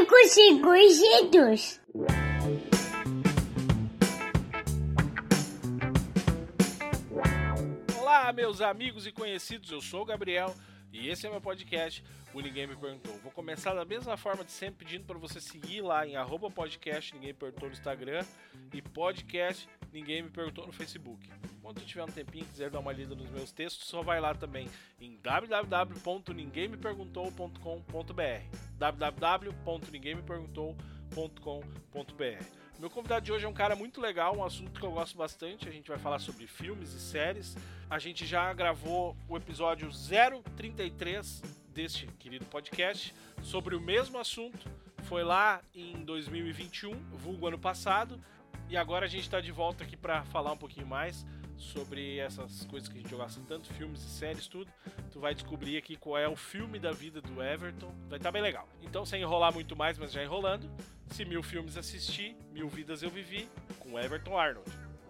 Cinco segundos. Olá, meus amigos e conhecidos, eu sou o Gabriel e esse é meu podcast, o Ninguém Me Perguntou. Vou começar da mesma forma de sempre, pedindo para você seguir lá em arroba podcast Ninguém Perguntou no Instagram e podcast Ninguém Me Perguntou no Facebook. Quando tiver um tempinho e quiser dar uma lida nos meus textos, só vai lá também em www.ninguemmeperguntou.com.br www.ninguemmeperguntou.com.br meu convidado de hoje é um cara muito legal, um assunto que eu gosto bastante. A gente vai falar sobre filmes e séries. A gente já gravou o episódio 033 deste querido podcast sobre o mesmo assunto. Foi lá em 2021, vulgo ano passado. E agora a gente está de volta aqui para falar um pouquinho mais sobre essas coisas que a gente gosta tanto, filmes e séries, tudo. Tu vai descobrir aqui qual é o filme da vida do Everton. Vai estar tá bem legal. Então, sem enrolar muito mais, mas já enrolando, se mil filmes assisti, mil vidas eu vivi, com Everton Arnold.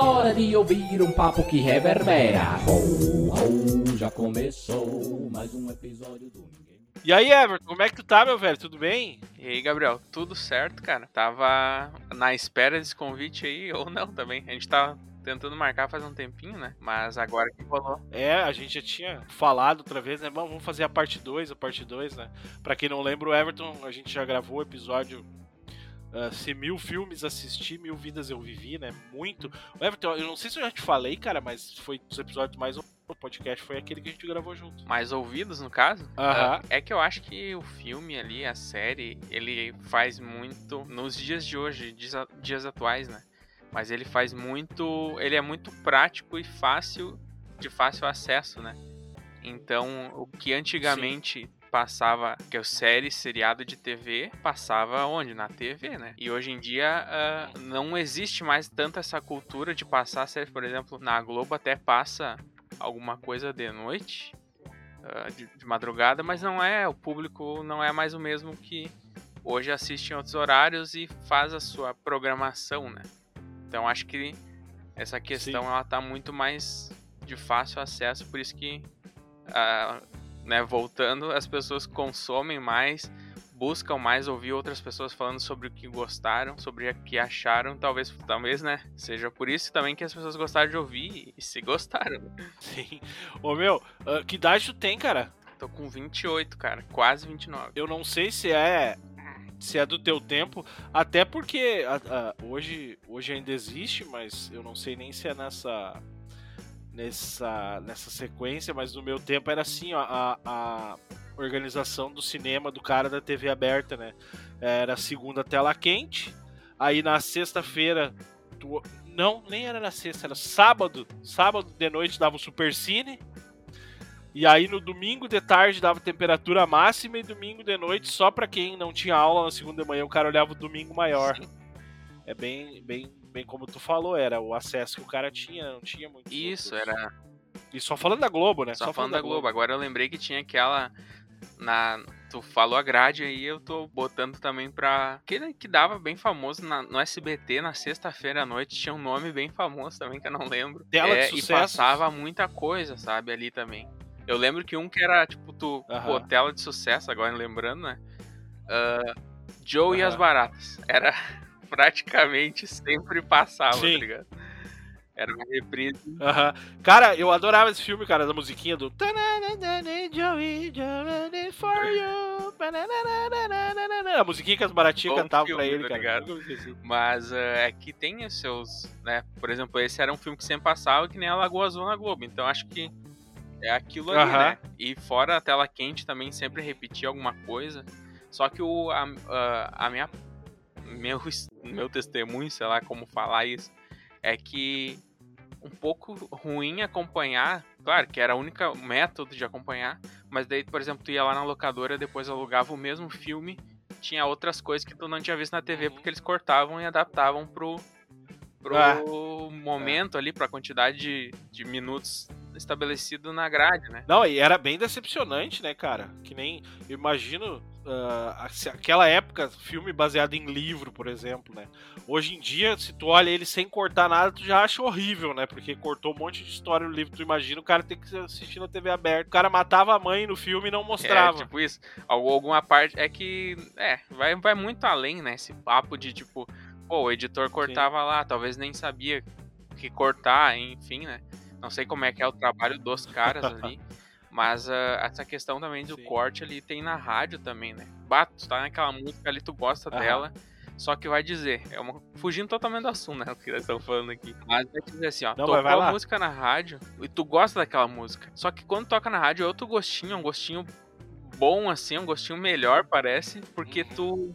hora de ouvir um papo que reverbera. Oh, oh, já começou mais um episódio do Ninguém. E aí, Everton, como é que tu tá, meu velho? Tudo bem? E aí, Gabriel, tudo certo, cara? Tava na espera desse convite aí, ou não também. A gente tá tentando marcar faz um tempinho, né? Mas agora que rolou. É, a gente já tinha falado outra vez, né? Vamos fazer a parte 2, a parte 2, né? Pra quem não lembra, o Everton, a gente já gravou o episódio Uh, se mil filmes assisti, mil vidas eu vivi, né? Muito. Everton, eu não sei se eu já te falei, cara, mas foi dos episódios mais o podcast foi aquele que a gente gravou junto. Mais ouvidos, no caso? Aham. Uh, é que eu acho que o filme ali, a série, ele faz muito nos dias de hoje, dias, dias atuais, né? Mas ele faz muito. Ele é muito prático e fácil, de fácil acesso, né? Então, o que antigamente Sim passava, que é o série, seriado de TV, passava onde? Na TV, né? E hoje em dia uh, não existe mais tanta essa cultura de passar série, por exemplo, na Globo até passa alguma coisa de noite, uh, de, de, madrugada, mas não é, o público não é mais o mesmo que hoje assiste em outros horários e faz a sua programação, né? Então acho que essa questão Sim. ela tá muito mais de fácil acesso, por isso que uh, né, voltando, as pessoas consomem mais, buscam mais ouvir outras pessoas falando sobre o que gostaram, sobre o que acharam, talvez, talvez, né, seja por isso também que as pessoas gostaram de ouvir e se gostaram. Sim. Ô meu, uh, que idade tu tem, cara? Tô com 28, cara, quase 29. Eu não sei se é se é do teu tempo, até porque hoje, hoje ainda existe, mas eu não sei nem se é nessa nessa, nessa sequência, mas no meu tempo era assim, ó, a, a organização do cinema do cara da TV aberta, né? Era segunda tela quente, aí na sexta-feira, tu... não, nem era na sexta, era sábado, sábado de noite dava o Super Cine, e aí no domingo de tarde dava temperatura máxima e domingo de noite só para quem não tinha aula na segunda de manhã, o cara olhava o domingo maior. Sim. É bem, bem bem como tu falou, era o acesso que o cara tinha, não tinha muito. Isso, outros. era. E só falando da Globo, né? Só, só falando, da Globo. Globo. Agora eu lembrei que tinha aquela. Na, tu falou a grade aí, eu tô botando também pra. Que, que dava bem famoso na, no SBT na sexta-feira à noite. Tinha um nome bem famoso também que eu não lembro. Tela é, de sucesso. E passava muita coisa, sabe, ali também. Eu lembro que um que era, tipo, tu. Uh -huh. Pô, tela de sucesso, agora lembrando, né? Uh, Joe uh -huh. e as Baratas. Era praticamente sempre passava, tá Sim. tá ligado? Era uma reprise. Uhum. Cara, eu adorava esse filme, cara, da musiquinha do. A musiquinha que as baratinhas cantavam filme, pra ele, tá cara. Mas uh, é que tem os seus. né? Por exemplo, esse era um filme que sempre passava que nem a Lagoa Azul na Globo. Então acho que é aquilo ali, uhum. né? E fora a tela quente também sempre repetia alguma coisa. Só que o, a, a minha meu, meu testemunho, sei lá como falar isso, é que um pouco ruim acompanhar, claro que era o único método de acompanhar, mas daí, por exemplo, tu ia lá na locadora, depois alugava o mesmo filme tinha outras coisas que tu não tinha visto na TV, Uhum. porque eles cortavam e adaptavam pro, pro Ah. momento ali, pra quantidade de, de minutos estabelecido na grade, né? Não, e era bem decepcionante, né, cara? Que nem. Eu imagino. se aquela época, filme baseado em livro, por exemplo, né? Hoje em dia, se tu olha ele sem cortar nada, tu já acha horrível, né? Porque cortou um monte de história no livro. Tu imagina o cara ter que assistir na TV aberta. O cara matava a mãe no filme e não mostrava. É, tipo isso. Al- Alguma parte. É que. É, vai, vai muito além, né? Esse papo de tipo. Pô, o editor cortava lá, talvez nem sabia que cortar, enfim, né? Não sei como é que é o trabalho dos caras ali. Mas ah, essa questão também do Sim. corte ali tem na rádio também, né? Bato, tu tá naquela música ali, tu gosta Aham. dela. Só que vai dizer, é uma, fugindo totalmente do assunto, né? O que nós estamos falando aqui. Mas vai dizer assim, ó, Não, tocou a música na rádio e tu gosta daquela música. Só que quando toca na rádio é outro gostinho, é um gostinho bom, assim, um gostinho melhor, parece, porque tu,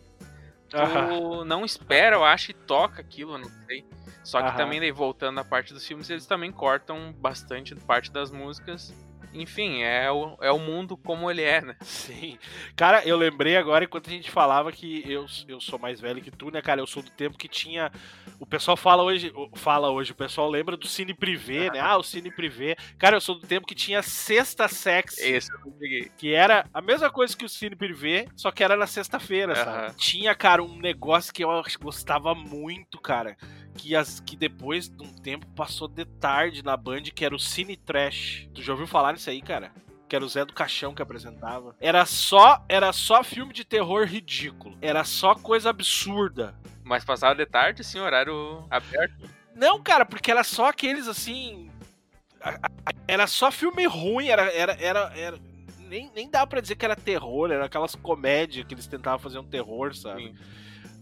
tu Aham. não espera, eu acho, e toca aquilo, não sei. Só que Aham. também, daí, voltando à parte dos filmes, eles também cortam bastante parte das músicas. Enfim, é o, é o mundo como ele é, né? Sim. Cara, eu lembrei agora enquanto a gente falava que eu, eu sou mais velho que tu, né, cara? Eu sou do tempo que tinha. O pessoal fala hoje, fala hoje, o pessoal lembra do Cine Privé, né? Ah, o Cine Privé. Cara, eu sou do tempo que tinha Sexta Sex. Esse eu peguei. Que era a mesma coisa que o Cine Privé, só que era na sexta-feira, sabe? Tinha, cara, um negócio que eu gostava muito, cara. Que, as, que depois de um tempo passou de tarde na Band, que era o Cine Trash. Tu já ouviu falar nisso aí, cara? Que era o Zé do Caixão que apresentava. Era só, era só filme de terror ridículo. Era só coisa absurda. Mas passava de tarde, sim, horário aberto. Não, cara, porque era só aqueles assim. Era só filme ruim, era. era, era, era- nem, nem dá pra dizer que era terror, era aquelas comédias que eles tentavam fazer um terror, sabe? Sim.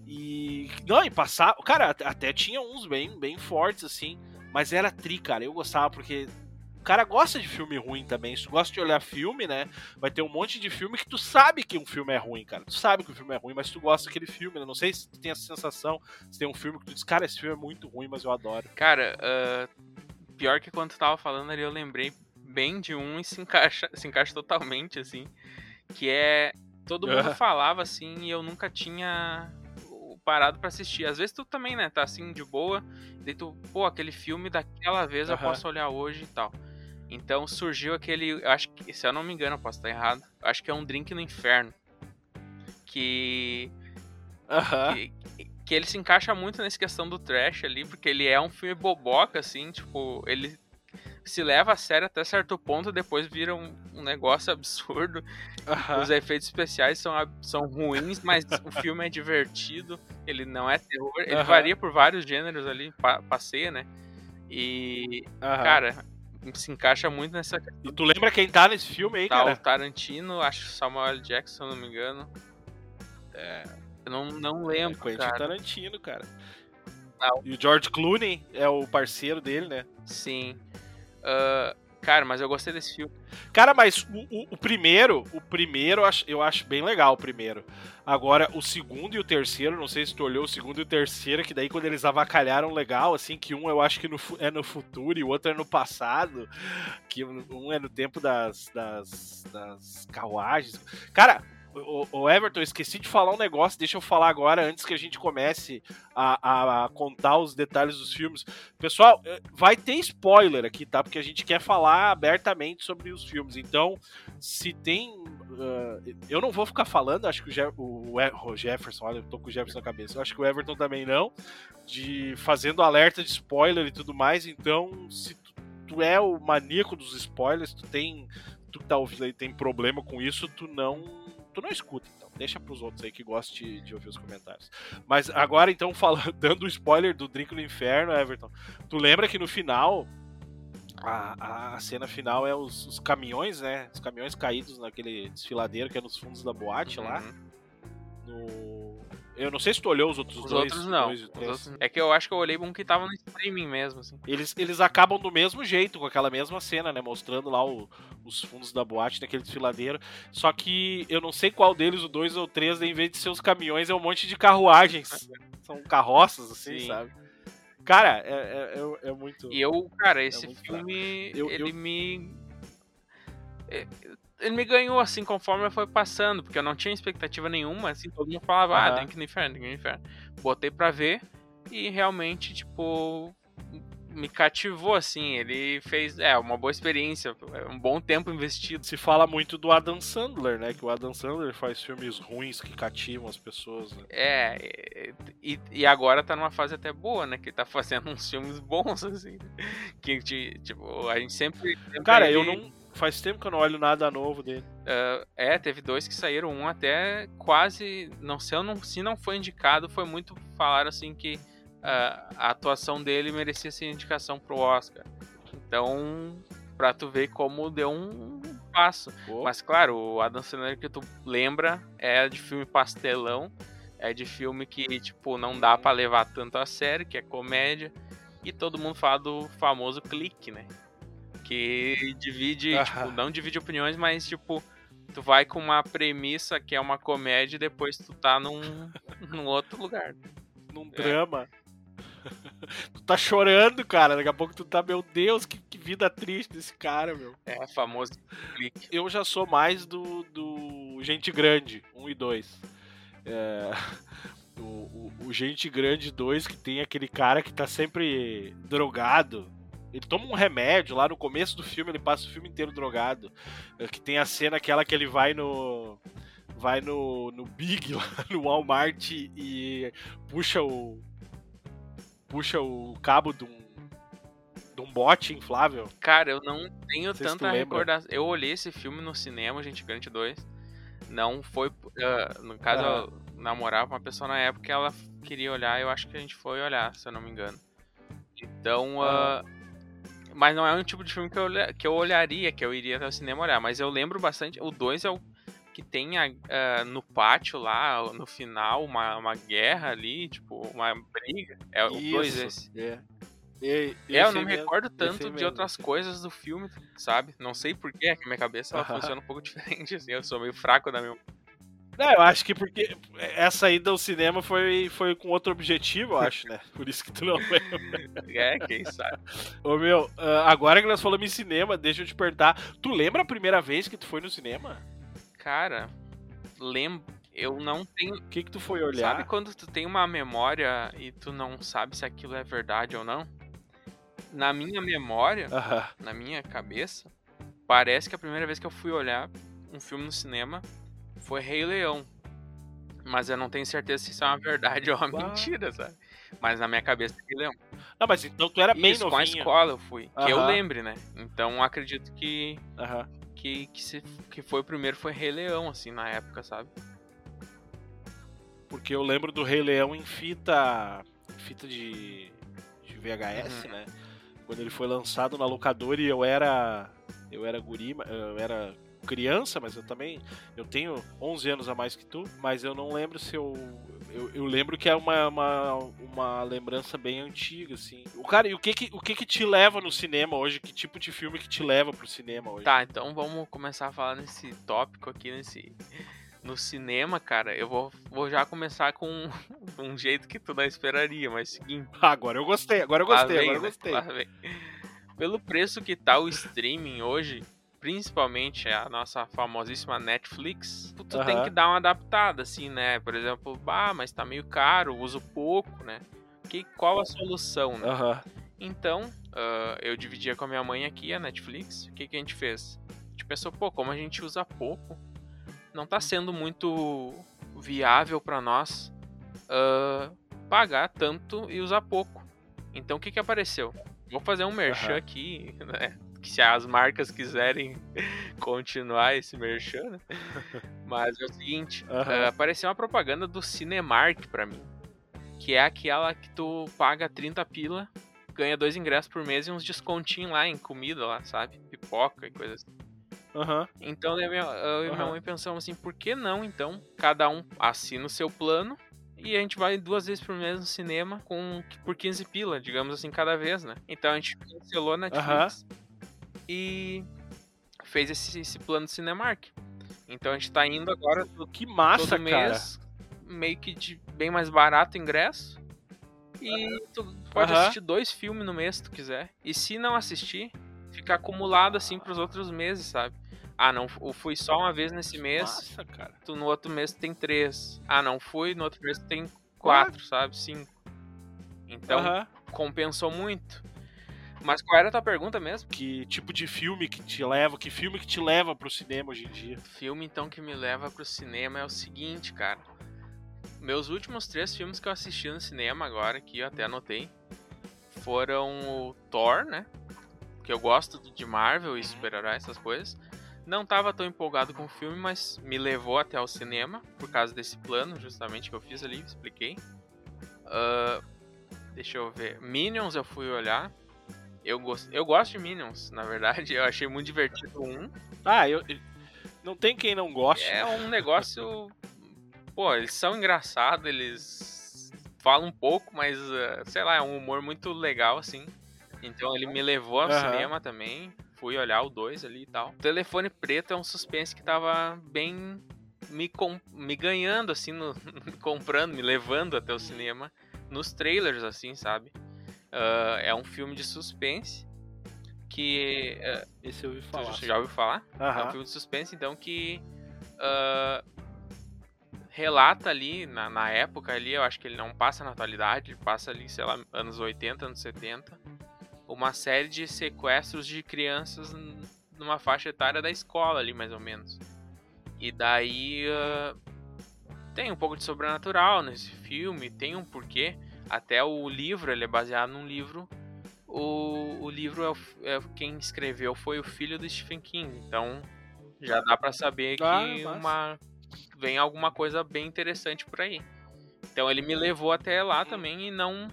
E. Não, e passar. Cara, at- até tinha uns bem, bem fortes, assim. Mas era tri, cara. Eu gostava porque. O cara gosta de filme ruim também. Se tu gosta de olhar filme, né? Vai ter um monte de filme que tu sabe que um filme é ruim, cara. Tu sabe que o filme é ruim, mas tu gosta daquele filme, né? Não sei se tu tem essa sensação. Se tem um filme que tu diz, cara, esse filme é muito ruim, mas eu adoro. Cara, ah, pior que quando tu tava falando ali, eu lembrei bem de um e se encaixa, se encaixa totalmente, assim. Que é. Todo mundo falava assim e eu nunca tinha parado pra assistir. Às vezes tu também, né, tá assim de boa, daí tu, pô, aquele filme daquela vez eu Aham. posso olhar hoje e tal. Então surgiu aquele, acho que, se eu não me engano, eu posso estar errado, eu acho que é um Drink no Inferno. Que Aham. que, que ele se encaixa muito nessa questão do trash ali, porque ele é um filme boboca, assim, tipo, ele se leva a sério até certo ponto, depois vira um, um negócio absurdo. Aham. Os efeitos especiais são, são ruins, mas o filme é divertido, ele não é terror, ele Aham. varia por vários gêneros ali, pa- passeia, né? E, cara, se encaixa muito nessa E tu lembra quem tá nesse filme aí, Tá, cara? o Tarantino, acho que Samuel. Jackson, se eu não me engano. É, eu não, não lembro, Quentin cara. Tarantino, cara. Não. E o George Clooney é o parceiro dele, né? Sim. Ah, cara, mas eu gostei desse filme. Cara, mas o, o- o primeiro, o primeiro eu acho, eu acho bem legal o primeiro. Agora, o segundo e o terceiro, não sei se tu olhou o segundo e o terceiro, que daí quando eles avacalharam legal, assim, que um eu acho que no é no futuro e o outro é no passado, que um um é no tempo das, das, das carruagens. Cara, o, o Everton, eu esqueci de falar um negócio, deixa eu falar agora, antes que a gente comece a, a- a contar os detalhes dos filmes. Pessoal, eh, vai ter spoiler aqui, tá? Porque a gente quer falar abertamente sobre os filmes. Então, se tem. ah, eu não vou ficar falando, acho que o, Je- o, o Jefferson, olha, eu tô com o Jefferson na cabeça. Eu acho que o Everton também não. De fazendo alerta de spoiler e tudo mais. Então, se tu, tu é o maníaco dos spoilers, tu tem. Tu que tá ouvindo aí tem problema com isso, tu não. Tu não escuta, então. Deixa pros outros aí que gostam de, de ouvir os comentários. Mas agora, então, falando, dando o spoiler do Drink no Inferno, Everton. Tu lembra que no final, a, a cena final é os, os caminhões, né? Os caminhões caídos naquele desfiladeiro que é nos fundos da boate lá. Uhum. No... Eu não sei se tu olhou os outros Os dois. outros não. dois Os três. outros- É que eu acho que eu olhei um que tava no streaming mesmo, assim. Eles, eles acabam do mesmo jeito, com aquela mesma cena, né? Mostrando lá o- os fundos da boate naquele desfiladeiro. Só que eu não sei qual deles, o 2 ou 3, em vez de ser os caminhões, é um monte de carruagens. São carroças, assim, Sim. sabe? Cara, é, é, é- é muito. E eu, cara, esse muito filme, Eu- ele eu- me. É, ele me ganhou, assim, conforme foi passando, porque eu não tinha expectativa nenhuma, assim, todo mundo falava, ah, tem que ir no inferno, tem que ir no inferno. Botei pra ver e realmente, tipo, me cativou, assim, ele fez, é, uma boa experiência, um bom tempo investido. Se fala muito do Adam Sandler, né? Que o Adam Sandler faz filmes ruins que cativam as pessoas. Né? É, e, e agora tá numa fase até boa, né, que ele tá fazendo uns filmes bons, assim, que, ti- tipo, a gente sempre... sempre Cara, eu ele- não. Faz tempo que eu não olho nada novo dele. Ah, é, teve dois que saíram, um até quase, não sei, eu não, se não foi indicado, foi muito falar assim que ah, a atuação dele merecia ser indicação pro Oscar. Então, pra tu ver como deu um passo. Pô, Mas claro, o Adam Sandler que tu lembra é de filme pastelão, é de filme que tipo não dá pra levar tanto a sério, que é comédia, e todo mundo fala do famoso clique, né? Que divide, tipo, não divide opiniões, mas tipo tu vai com uma premissa que é uma comédia e depois tu tá num, num outro lugar. num é. drama. tu tá chorando, cara. Daqui a pouco tu tá, meu Deus, que, que vida triste desse cara, meu. É famoso clique. Eu já sou mais do, do Gente Grande, 1 e 2. É, o, o- o Gente Grande 2, que tem aquele cara que tá sempre drogado. Ele toma um remédio lá no começo do filme, ele passa o filme inteiro drogado. É, Que tem a cena aquela que ele vai no. Vai no, no Big, lá no Walmart e puxa o. Puxa o cabo de um. de um bote inflável. Cara, eu não tenho Não tanta recordação. Eu olhei esse filme no cinema, Gente Grande 2. Não foi. ah, no caso, Aham. eu namorava uma pessoa na época que ela queria olhar. Eu acho que a gente foi olhar, se eu não me engano. Então. ah, mas não é um tipo de filme que eu, que eu olharia, que eu iria até o cinema olhar. Mas eu lembro bastante. O 2 é o que tem a- ah, no pátio lá, no final, uma, uma guerra ali, tipo, uma briga. É o 2 Isso, esse. É. E- É, eu não me recordo tanto de outras coisas do filme, sabe? Não sei porquê, que minha cabeça ela Aham. funciona um pouco diferente, assim, eu sou meio fraco da minha. Não, eu acho que porque essa ida ao cinema foi, foi com outro objetivo, eu acho, né? Por isso que tu não lembra. É, quem sabe. Ô meu, ah, agora que nós falamos em cinema, deixa eu te perguntar. Tu lembra a primeira vez que tu foi no cinema? Cara, lembro. Eu não tenho. O que que tu foi olhar? Sabe quando tu tem uma memória e tu não sabe se aquilo é verdade ou não? Na minha memória, Aham. na minha cabeça, parece que a primeira vez que eu fui olhar um filme no cinema foi Rei Leão. Mas eu não tenho certeza se isso é uma verdade ou uma Uau. mentira, sabe? Mas na minha cabeça é Rei Leão. Não, mas então tu era bem Isso, com a novinho. escola eu fui. Que eu lembre, né? Então acredito que, Aham. que, que, se, que foi o primeiro foi Rei Leão, assim, na época, sabe? Porque eu lembro do Rei Leão em fita. fita de. de VHS, Uhum. né? Quando ele foi lançado na locadora e eu era. Eu era guri, eu era criança, mas eu também. Eu tenho 11 anos a mais que tu, mas eu não lembro se eu. Eu, eu lembro que é uma, uma, uma lembrança bem antiga, assim. O cara, e o que que, o que que te leva no cinema hoje? Que tipo de filme que te leva pro cinema hoje? Tá, então vamos começar a falar nesse tópico aqui, nesse. No cinema, cara, eu vou, vou já começar com um jeito que tu não esperaria, mas seguinte. Agora eu gostei, agora eu gostei, vem, agora eu né? gostei. Pelo preço que tá o streaming hoje, principalmente a nossa famosíssima Netflix, tu, tu tem que dar uma adaptada, assim, né? Por exemplo, ah, mas tá meio caro, uso pouco, né? Que, qual a solução, né? Aham. Então, ah, eu dividia com a minha mãe aqui a Netflix. O que, que a gente fez? A gente pensou, pô, como a gente usa pouco, não tá sendo muito viável pra nós ah, pagar tanto e usar pouco. Então, o que, que apareceu? Vou fazer um merchan Aham. aqui, né? Que se as marcas quiserem continuar esse merchan, né? Mas é o seguinte, Aham. ah, apareceu uma propaganda do Cinemark pra mim. Que é aquela que tu paga 30 pila, ganha dois ingressos por mês e uns descontinhos lá em comida lá, sabe? Pipoca e coisas assim. Aham. Então eu e minha- eu e minha mãe pensamos assim, por que não então? Cada um assina o seu plano e a gente vai duas vezes por mês no cinema com por 15 pila, digamos assim, cada vez, né? Então a gente cancelou a Netflix e fez esse, esse plano Cinemark. Então a gente tá indo agora todo Que massa, todo cara. mês, meio que de bem mais barato o ingresso. E tu pode Aham. assistir dois filmes no mês se tu quiser. E se não assistir, fica acumulado assim pros outros meses, sabe? Ah, não, eu fui só uma vez nesse mês. Nossa, cara. Tu, no outro mês tem três. Ah, não fui, no outro mês tem quatro, sabe? Cinco. Então, Aham. compensou muito. Mas qual era a tua pergunta mesmo? Que tipo de filme que te leva, que filme que te leva pro cinema hoje em dia? Filme, então, que me leva pro cinema é o seguinte, cara. Meus últimos três filmes que eu assisti no cinema agora, que eu até anotei, foram o Thor, né? Que eu gosto de Marvel e super-herói, essas coisas. Não tava tão empolgado com o filme, mas me levou até o cinema, por causa desse plano, justamente, que eu fiz ali, expliquei. Ah, deixa eu ver. Minions eu fui olhar. Eu, gost... eu gosto de Minions, na verdade. Eu achei muito divertido um. Ah, eu. Não tem quem não goste. É um negócio. Pô, eles são engraçados, eles falam um pouco, mas eh, sei lá, é um humor muito legal, assim. Então ele me levou ao Aham. cinema também. Fui olhar o 2 ali e tal. O Telefone Preto é um suspense que tava bem me, com- me ganhando, assim, no- me comprando, me levando até o cinema. Nos trailers, assim, sabe? Ah, é um filme de suspense que. eh, Esse eu ouvi falar. já ouviu falar? É um filme de suspense, então, que ah, relata ali, na, na época ali, eu acho que ele não passa na atualidade, ele passa ali, sei lá, anos 80, anos 70, uma série de sequestros de crianças numa faixa etária da escola ali, mais ou menos. E daí ah, tem um pouco de sobrenatural nesse filme, tem um porquê. Até o livro, ele é baseado num livro. O, o livro é, o é quem escreveu foi o filho do Stephen King, então já dá pra saber que Ah, uma vem alguma coisa bem interessante por aí. Então ele me levou até lá também e não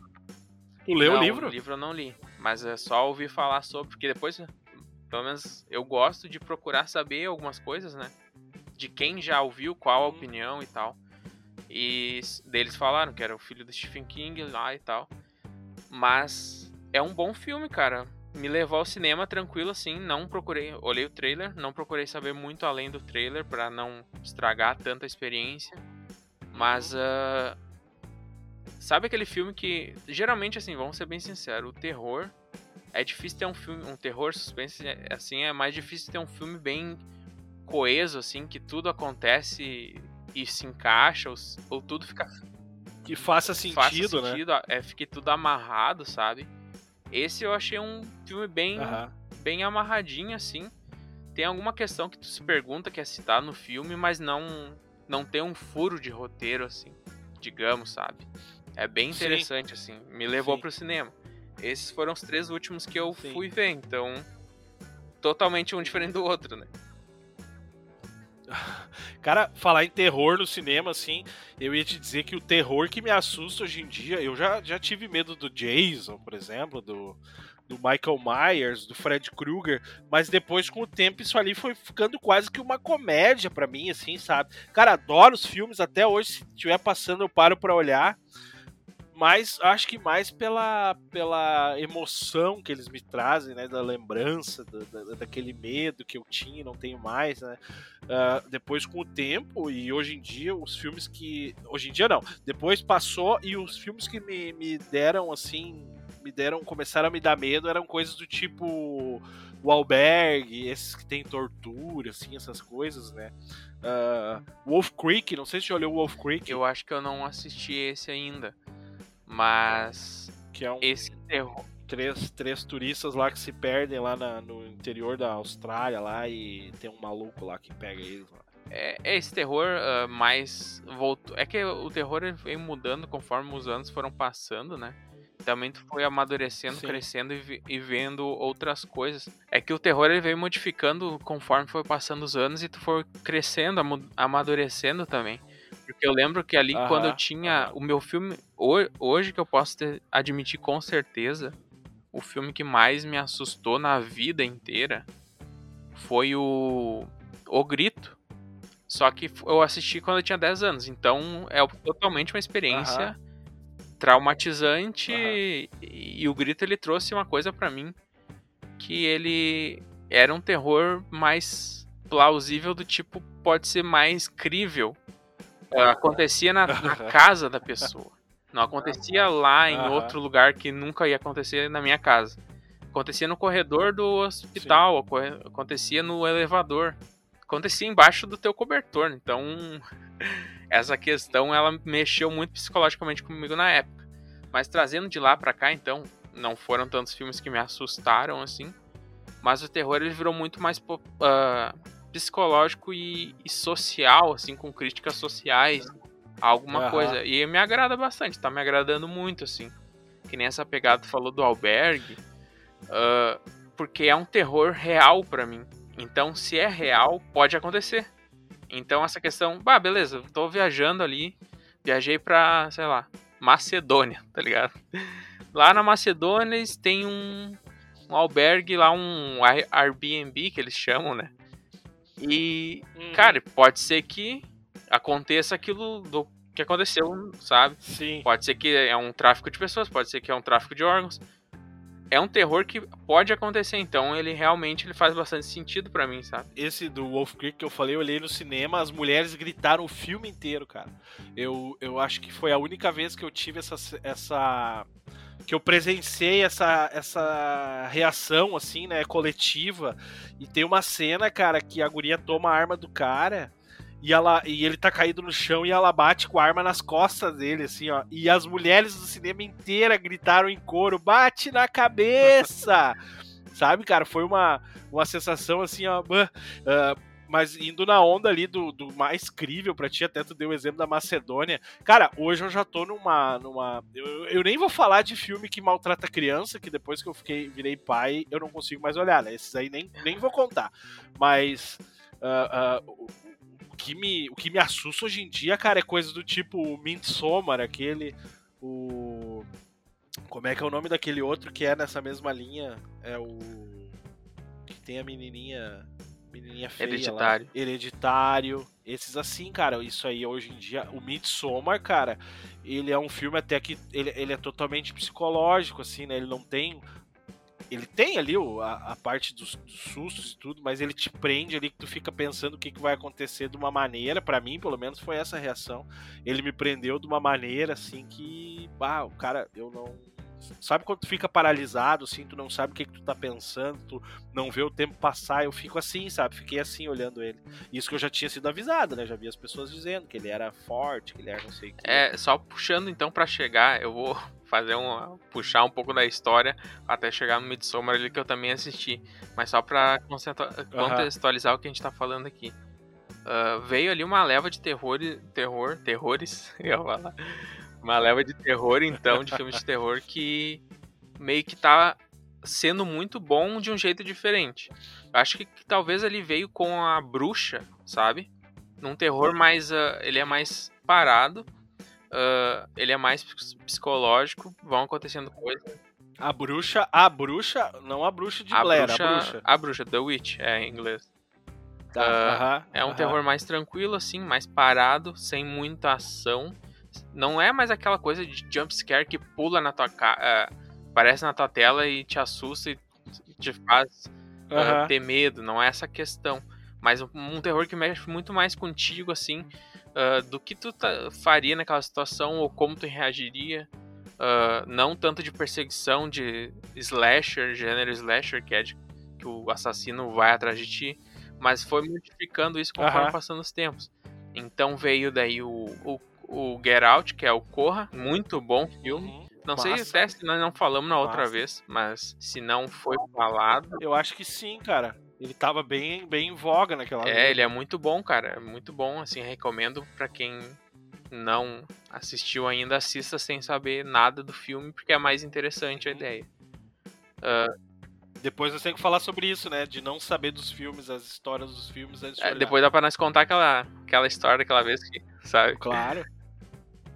Tu leu não, o livro? O livro eu não li, mas é só ouvir falar sobre, porque depois, pelo menos eu gosto de procurar saber algumas coisas, né? De quem já ouviu, qual a Uhum. opinião e tal. E deles falaram que era o filho do Stephen King lá e tal. Mas é um bom filme, cara. Me levou ao cinema tranquilo assim, não procurei, olhei o trailer, não procurei saber muito além do trailer pra não estragar tanta experiência. Mas ah, sabe aquele filme que geralmente assim, vamos ser bem sinceros, o terror é difícil ter um filme, um terror suspense assim, é mais difícil ter um filme bem coeso assim, que tudo acontece e se encaixa ou, ou tudo fica Que faça sentido, faça né? sentido, é, fique tudo amarrado, sabe? Esse eu achei um filme bem, bem amarradinho, assim. Tem alguma questão que tu se pergunta que é citada no filme, mas não, não tem um furo de roteiro, assim, digamos, sabe? É bem Sim. interessante, assim. Me levou Sim. pro cinema. Esses foram os três últimos que eu Sim. fui ver, então. Totalmente um diferente do outro, né? Cara, falar em terror no cinema, assim, eu ia te dizer que o terror que me assusta hoje em dia, eu já, já tive medo do Jason, por exemplo, do, do Michael Myers, do Fred Krueger, mas depois, com o tempo, isso ali foi ficando quase que uma comédia pra mim, assim, sabe? Cara, adoro os filmes, até hoje, se estiver passando, eu paro pra olhar. Mas acho que mais pela, pela emoção que eles me trazem, né? Da lembrança, da, da- daquele medo que eu tinha não tenho mais, né? Ah, depois com o tempo e hoje em dia os filmes que hoje em dia não depois passou e os filmes que me, me deram assim me deram começaram a me dar medo eram coisas do tipo o albergue esses que tem tortura assim essas coisas né Ah, Wolf Creek não sei se você olhou Wolf Creek Eu acho que eu não assisti esse ainda. Mas. que é um Esse terror. três, três turistas lá que se perdem lá na- no interior da Austrália lá e tem um maluco lá que pega eles lá. É, é esse terror ah, mais voltou. É que o terror ele veio mudando conforme os anos foram passando, né? Também tu foi amadurecendo, Sim. crescendo e, vi- e vendo outras coisas. É que o terror ele veio modificando conforme foi passando os anos e tu foi crescendo, amadurecendo também. Porque eu lembro que ali quando eu tinha aham. o meu filme ho- hoje que eu posso ter- admitir com certeza, o filme que mais me assustou na vida inteira foi o O Grito. Só que eu assisti quando eu tinha 10 anos, então é totalmente uma experiência Aham. traumatizante e, e o Grito ele trouxe uma coisa pra mim que ele era um terror mais plausível do tipo pode ser mais crível. Ah, Acontecia na, na casa da pessoa. Não acontecia lá em Aham. outro lugar que nunca ia acontecer na minha casa. Acontecia no corredor do hospital, acontecia no elevador. acontecia embaixo do teu cobertor. Então, essa questão ela mexeu muito psicologicamente comigo na época. Mas trazendo de lá para cá, então, não foram tantos filmes que me assustaram assim, mas o terror ele virou muito mais uh, psicológico e, e, social, assim, com críticas sociais, alguma uhum. coisa. E me agrada bastante, tá me agradando muito, assim. Que nem essa pegada tu falou do albergue, uh, porque é um terror real para mim. Então, se é real, pode acontecer. Então, essa questão, bah, beleza, tô viajando ali, viajei pra, sei lá, Macedônia, tá ligado? Lá na Macedônia eles têm um, um albergue lá, um Airbnb que eles chamam, né? E, uhum. cara, pode ser que aconteça aquilo do que aconteceu, sabe? Sim. Pode ser que é um tráfico de pessoas, pode ser que é um tráfico de órgãos. É um terror que pode acontecer, então ele realmente ele faz bastante sentido para mim, sabe? Esse do Wolf Creek que eu falei, eu olhei no cinema, as mulheres gritaram o filme inteiro, cara. Eu, eu acho que foi a única vez que eu tive essa, essa que eu presenciei essa, essa reação, assim, né, coletiva. E tem uma cena, cara, que a guria toma a arma do cara e, ela, e ele tá caído no chão e ela bate com a arma nas costas dele, assim, ó. E as mulheres do cinema inteira gritaram em coro: bate na cabeça! Sabe, cara? Foi uma, uma sensação assim, ó. Uh, mas indo na onda ali do, do mais crível para ti, até tu deu o exemplo da Macedônia. Cara, hoje eu já tô numa. numa eu, eu, nem vou falar de filme que maltrata criança, que depois que eu fiquei virei pai, eu não consigo mais olhar, né? Esses aí nem, nem vou contar. Mas. Uh, uh, o, que me, o que me assusta hoje em dia, cara, é coisa do tipo o Midsommar, aquele. O. Como é que é o nome daquele outro que é nessa mesma linha? É o. Que tem a menininha menininha feia Hereditário. Lá. Hereditário. Esses assim, cara, isso aí hoje em dia. O Midsommar, cara, ele é um filme até que. Ele, ele é totalmente psicológico, assim, né? Ele não tem. Ele tem ali o, a, a, parte dos, dos, sustos e tudo, mas ele te prende ali que tu fica pensando o que, que vai acontecer de uma maneira. para mim, pelo menos, foi essa reação. Ele me prendeu de uma maneira assim que. Ah, o cara, eu não Sabe quando tu fica paralisado, assim, tu não sabe o que, que tu tá pensando, tu não vê o tempo passar, eu fico assim, sabe? Fiquei assim olhando ele. Isso que eu já tinha sido avisado, né? Já vi as pessoas dizendo que ele era forte, que ele era não sei o que. É, só puxando então para chegar, eu vou fazer um. puxar um pouco da história até chegar no Midsommar ali que eu também assisti. Mas só pra contextualizar uhum. o que a gente tá falando aqui. Uh, veio ali uma leva de terror, terror, terrores, eu vou falar uma leva de terror, então, de filmes de terror que meio que tá sendo muito bom de um jeito diferente. Eu acho que, que talvez ele veio com a bruxa, sabe? Num terror mais. Uh, ele é mais parado. Uh, ele é mais psicológico. Vão acontecendo coisas. A bruxa, a bruxa, não a bruxa de a Blair, bruxa, a bruxa. A bruxa, The Witch, é em inglês. Tá, uh, uh -huh, é um terror mais tranquilo, assim, mais parado, sem muita ação. Não é mais aquela coisa de jump scare que pula na tua cara, uh, aparece na tua tela e te assusta e te faz uh, ter medo. Não é essa questão. Mas um, terror que mexe muito mais contigo, assim, uh, do que tu tá, faria naquela situação ou como tu reagiria. Não tanto de perseguição de slasher, gênero slasher, que é de, que o assassino vai atrás de ti, mas foi modificando isso conforme uhum. passando os tempos. Então veio daí o, o o Get Out, que é o Corra, muito bom filme. Uhum. Não Massa. sei até se nós não falamos na outra Massa. vez, mas se não foi falado. Eu acho que sim, cara. Ele tava bem, bem em voga naquela É, vez. ele é muito bom, cara. É muito bom, assim, recomendo para quem não assistiu ainda, assista sem saber nada do filme, porque é mais interessante a ideia. Uh, depois eu tenho que falar sobre isso, né? De não saber dos filmes, as histórias dos filmes antes de é, Depois dá pra nós contar aquela, aquela história daquela vez que, sabe? Claro.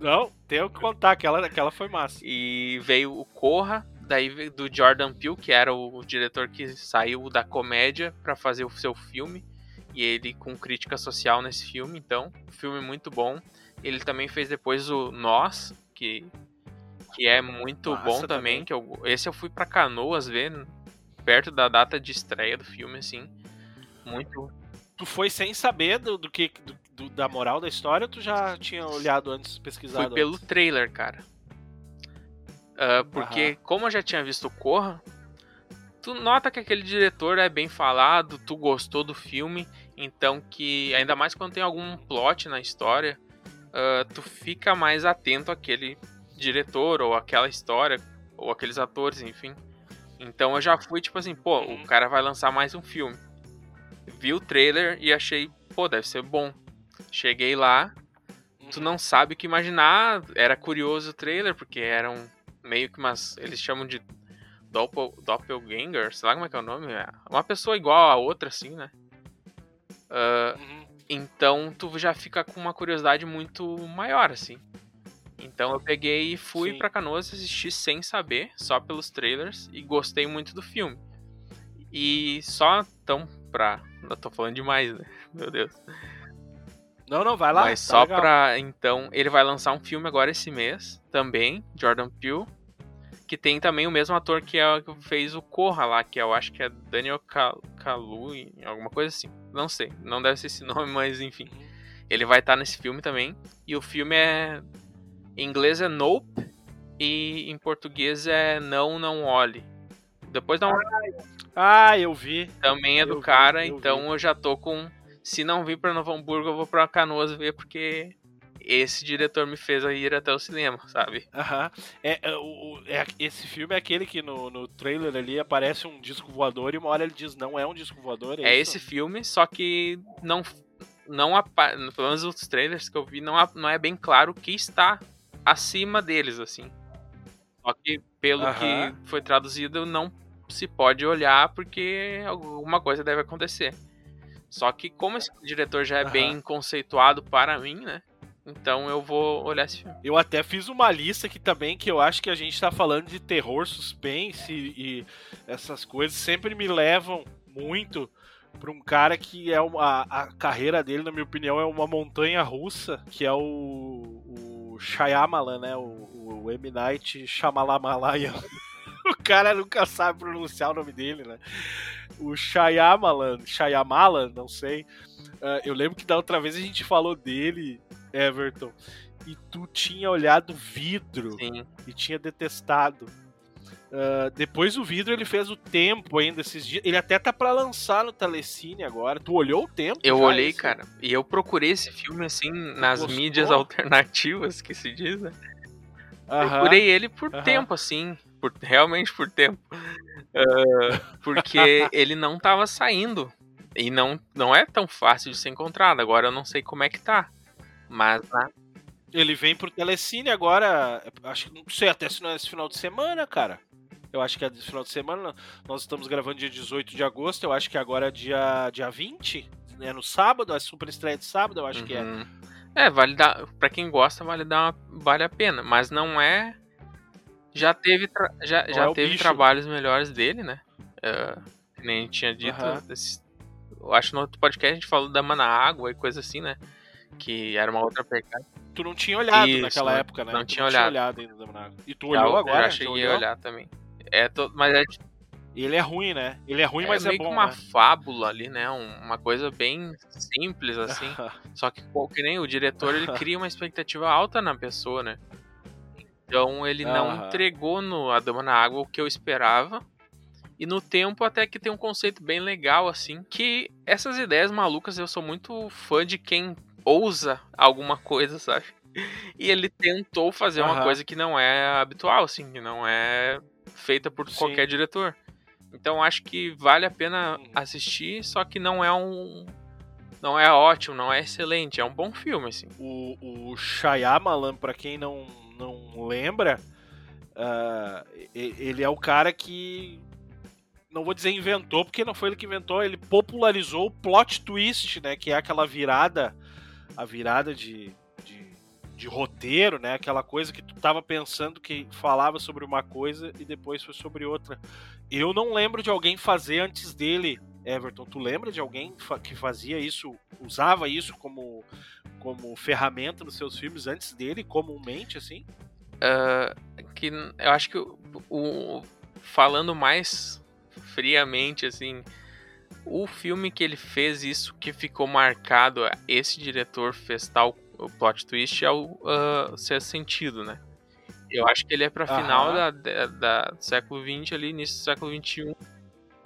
Não, tenho que contar, aquela, aquela foi massa. E veio o Corra, daí do Jordan Peele, que era o, diretor que saiu da comédia para fazer o seu filme. E ele com crítica social nesse filme, então, filme muito bom. Ele também fez depois o Nós, que, que é muito bom também. também. Que eu, esse eu fui para Canoas ver, perto da data de estreia do filme, assim. Muito. Tu foi sem saber do, do que do, do, da moral da história ou tu já tinha olhado antes, pesquisado? Foi pelo antes? trailer, cara. Uh, porque, Aham. como eu já tinha visto Corra, tu nota que aquele diretor é bem falado, tu gostou do filme, Então que, ainda mais quando tem algum plot na história, uh, tu fica mais atento àquele diretor ou aquela história ou aqueles atores, enfim. Então eu já fui tipo assim, pô, o Uhum. cara vai lançar mais um filme. Vi o trailer e achei, pô, deve ser bom. Cheguei lá, tu Uhum. não sabe o que imaginar. Era curioso o trailer, porque eram meio que umas. Eles chamam de doppel, doppelganger, sei lá como é que é o nome. É uma pessoa igual a outra, assim, né? Ah, Uhum. então tu já fica com uma curiosidade muito maior, assim. Então eu peguei e fui Sim. pra Canoas assistir sem saber, só pelos trailers, e gostei muito do filme. E só então pra. Eu tô falando demais, né? Meu Deus. Não, não, vai lá. Mas tá só legal. pra. Então, ele vai lançar um filme agora esse mês, também, Jordan Peele. Que tem também o mesmo ator que, é, que fez o Corra lá, que eu acho que é Daniel Cal Kaluuya, alguma coisa assim. Não sei, não deve ser esse nome, mas enfim. Ele vai estar nesse filme também. E o filme é. Em inglês é Nope. E em português é Não, Não Olhe. Depois dá uma Ah, eu vi. também é Eu do vi, cara, eu então vi. eu já tô com. Se não vir pra Novo Hamburgo, eu vou pra Canoas ver, porque esse diretor me fez ir até o cinema, sabe? Aham. É, é, o, o- é, esse filme é aquele que no, no trailer ali aparece um disco voador e uma hora ele diz não é um disco voador. É, É esse filme, só que não. não Pelo menos os trailers que eu vi, não, não é bem claro o que está acima deles, assim. Só que, pelo Aham. que foi traduzido, não se pode olhar porque alguma coisa deve acontecer. Só que, como esse diretor já é Aham. bem conceituado para mim, né? Então eu vou olhar esse filme. Eu até fiz uma lista aqui também que eu acho que a gente tá falando de terror, suspense e essas coisas sempre me levam muito pra um cara que é uma a carreira dele, na minha opinião, é uma montanha russa, que é o, o Shyamalan, né? O, o M Night Shyamalan. O cara nunca sabe pronunciar o nome dele, né? O Shyamalan, Shyamalan, não sei. Ah, eu lembro que da outra vez a gente falou dele, Everton, e tu tinha olhado vidro Sim. e tinha detestado. Ah, depois o vidro ele fez o tempo ainda esses dias. Ele até tá pra lançar no Telecine agora. Tu olhou o tempo? Eu já, olhei, cara, e eu procurei esse filme assim nas gostou? mídias alternativas que se diz, né? Aham. Procurei ele por aham. tempo, assim. Por, realmente por tempo. Ah, porque ele não tava saindo. E não, não é tão fácil de ser encontrado. Agora eu não sei como é que tá. Mas né, Ele vem pro Telecine agora. Acho que não sei até se não é esse final de semana, cara. Eu acho que é esse final de semana. Nós estamos gravando dia 18 de agosto. Eu acho que agora é dia, dia 20. É no sábado, é super estreia de sábado, eu acho que é. uhum. É, vale dar. Pra quem gosta, vale dar uma- vale a pena. Mas não é. Já teve, tra- já, Não já é teve trabalhos melhores dele, né? Que nem tinha dito. Esse- eu acho que no outro podcast a gente falou da Mana Água e coisa assim, né? Que era uma outra pegada. Tu não tinha olhado Isso, naquela não- época, né? não tu tinha olhado. ainda, Dominago. E tu olhou eu agora? já Já cheguei a olhar também. É to... Mas é, Ele é ruim, né? Ele é ruim, mas é meio bom, que uma né? fábula ali, né? Um- uma coisa bem simples, assim. Só que, que nem o diretor, ele cria uma expectativa alta na pessoa, né? Então ele não entregou no A Dama na Água o que eu esperava. E no tempo até que tem um conceito bem legal, assim. Que essas ideias malucas eu sou muito fã de quem ousa alguma coisa, sabe? E ele tentou fazer uma Aham. coisa que não é habitual, assim, que não é feita por Sim. qualquer diretor. Então acho que vale a pena Uhum. assistir, só que não é um. Não é ótimo, não é excelente, é um bom filme, assim. O, o Shyamalan, pra quem não, não lembra, e- ele é o cara que. Não vou dizer inventou, porque não foi ele que inventou, ele popularizou o plot twist, né? Que é aquela virada. A virada de, de, de roteiro, né? Aquela coisa que tu tava pensando que falava sobre uma coisa e depois foi sobre outra. Eu não lembro de alguém fazer antes dele, Everton. Tu lembra de alguém que fazia isso, usava isso como como ferramenta nos seus filmes antes dele, comumente, assim? Ah, que eu acho que o, o- falando mais friamente assim o filme que ele fez isso que ficou marcado esse diretor fez tal o plot twist é o ah, Sexto Sentido né? Eu acho que ele é pra final da, da, da- do século XX ali início do século XXI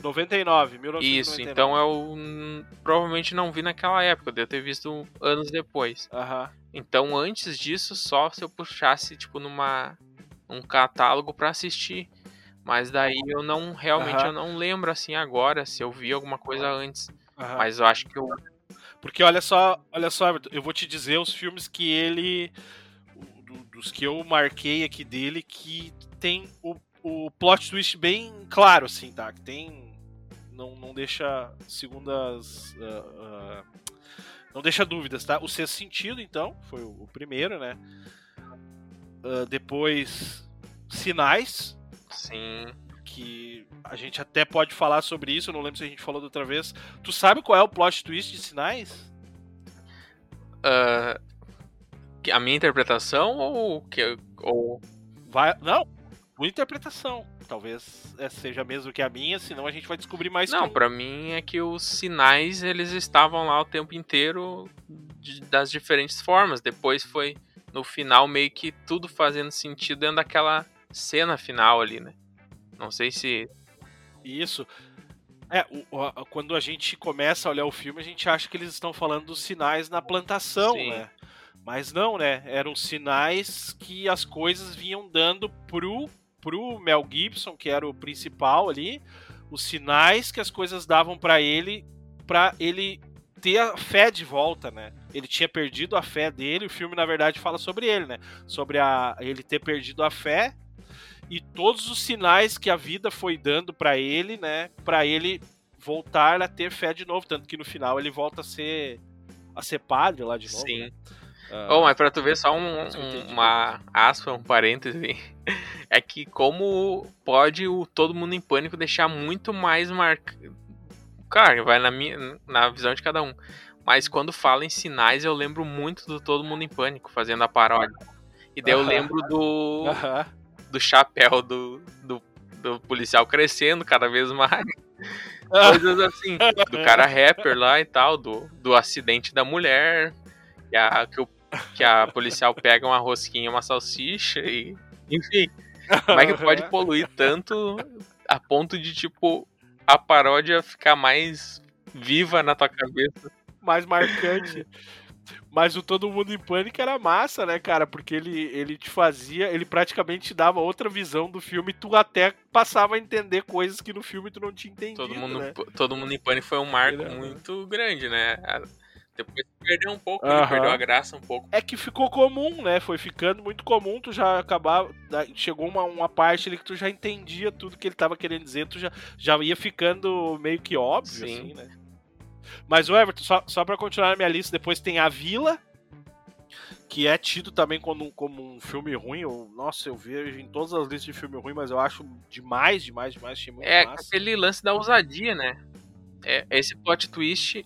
99, 1999. Isso, então eu provavelmente não vi naquela época, devo ter visto anos depois. Aham. Então antes disso, só se eu puxasse, tipo, numa um catálogo pra assistir. Mas daí eu não, realmente Aham. eu não lembro assim agora se eu vi alguma coisa antes. aham. Mas eu acho que eu. Porque olha só, olha só, Everton, eu vou te dizer os filmes que ele. do- dos que eu marquei aqui dele, que tem o, o plot twist bem claro, assim, tá? Que tem. Não, não deixa segundas. ah, ah, não deixa dúvidas, tá? O Sexto Sentido, então, foi o, o primeiro, né? Ah, depois. Sinais, Sim. que a gente até pode falar sobre isso, eu não lembro se a gente falou da outra vez. Tu sabe qual é o plot twist de Sinais? Que- a minha interpretação ou que ou Vai. Não, tua interpretação. Talvez é, seja mesmo que a minha, senão a gente vai descobrir mais Não, que- pra mim é que os sinais eles estavam lá o tempo inteiro de- das diferentes formas. Depois foi no final meio que tudo fazendo sentido dentro daquela cena final ali, né? Não sei se Isso. É, o- o- quando a gente começa a olhar o filme, a gente acha que eles estão falando dos sinais na plantação, Sim. né? Mas não, né? Eram sinais que as coisas vinham dando pro, pro Mel Gibson, que era o principal ali, os sinais que as coisas davam pra ele, pra ele ter a fé de volta, né? Ele tinha perdido a fé dele, o filme na verdade fala sobre ele, né? Sobre a, ele ter perdido a fé e todos os sinais que a vida foi dando pra ele, né, Pra ele voltar a ter fé de novo, tanto que no final ele volta a ser a ser padre lá de novo. sim. né? Ah, Oh, mas pra tu ver só um, eu um- uma aspa, um parêntese, é que como pode o Todo Mundo em Pânico deixar muito mais marcado. Claro, vai na, minha, na visão de cada um. Mas quando fala em sinais, eu lembro muito do Todo Mundo em Pânico, fazendo a paródia. E daí eu Aham. lembro do, aham. do chapéu do, do, do policial crescendo cada vez mais. Coisas assim. Do cara rapper lá e tal, do, do acidente da mulher. Que a, que, o, que a policial pega uma rosquinha, uma salsicha e. Enfim. Como é que pode poluir tanto a ponto de, tipo, a paródia ficar mais viva na tua cabeça? mais marcante. Mas o Todo Mundo em Pânico era massa, né, cara? Porque ele, ele te fazia, ele praticamente te dava outra visão do filme e tu até passava a entender coisas que no filme tu não tinha entendido, Todo mundo, né? todo mundo em pânico foi um marco Ele- muito grande, né? A- Depois perdeu um pouco, perdeu a graça um pouco. É que ficou comum, né? Foi ficando muito comum, tu já acabava. Chegou uma, uma parte ali que tu já entendia tudo que ele tava querendo dizer, tu já, já ia ficando meio que óbvio, Sim. assim, né? Mas o Everton, só, só pra continuar na minha lista, depois tem A Vila, que é tido também como, como um filme ruim. Eu, nossa, eu vejo em todas as listas de filme ruim, mas eu acho demais, demais, demais. É massa. aquele lance da ousadia, né? É, esse plot twist.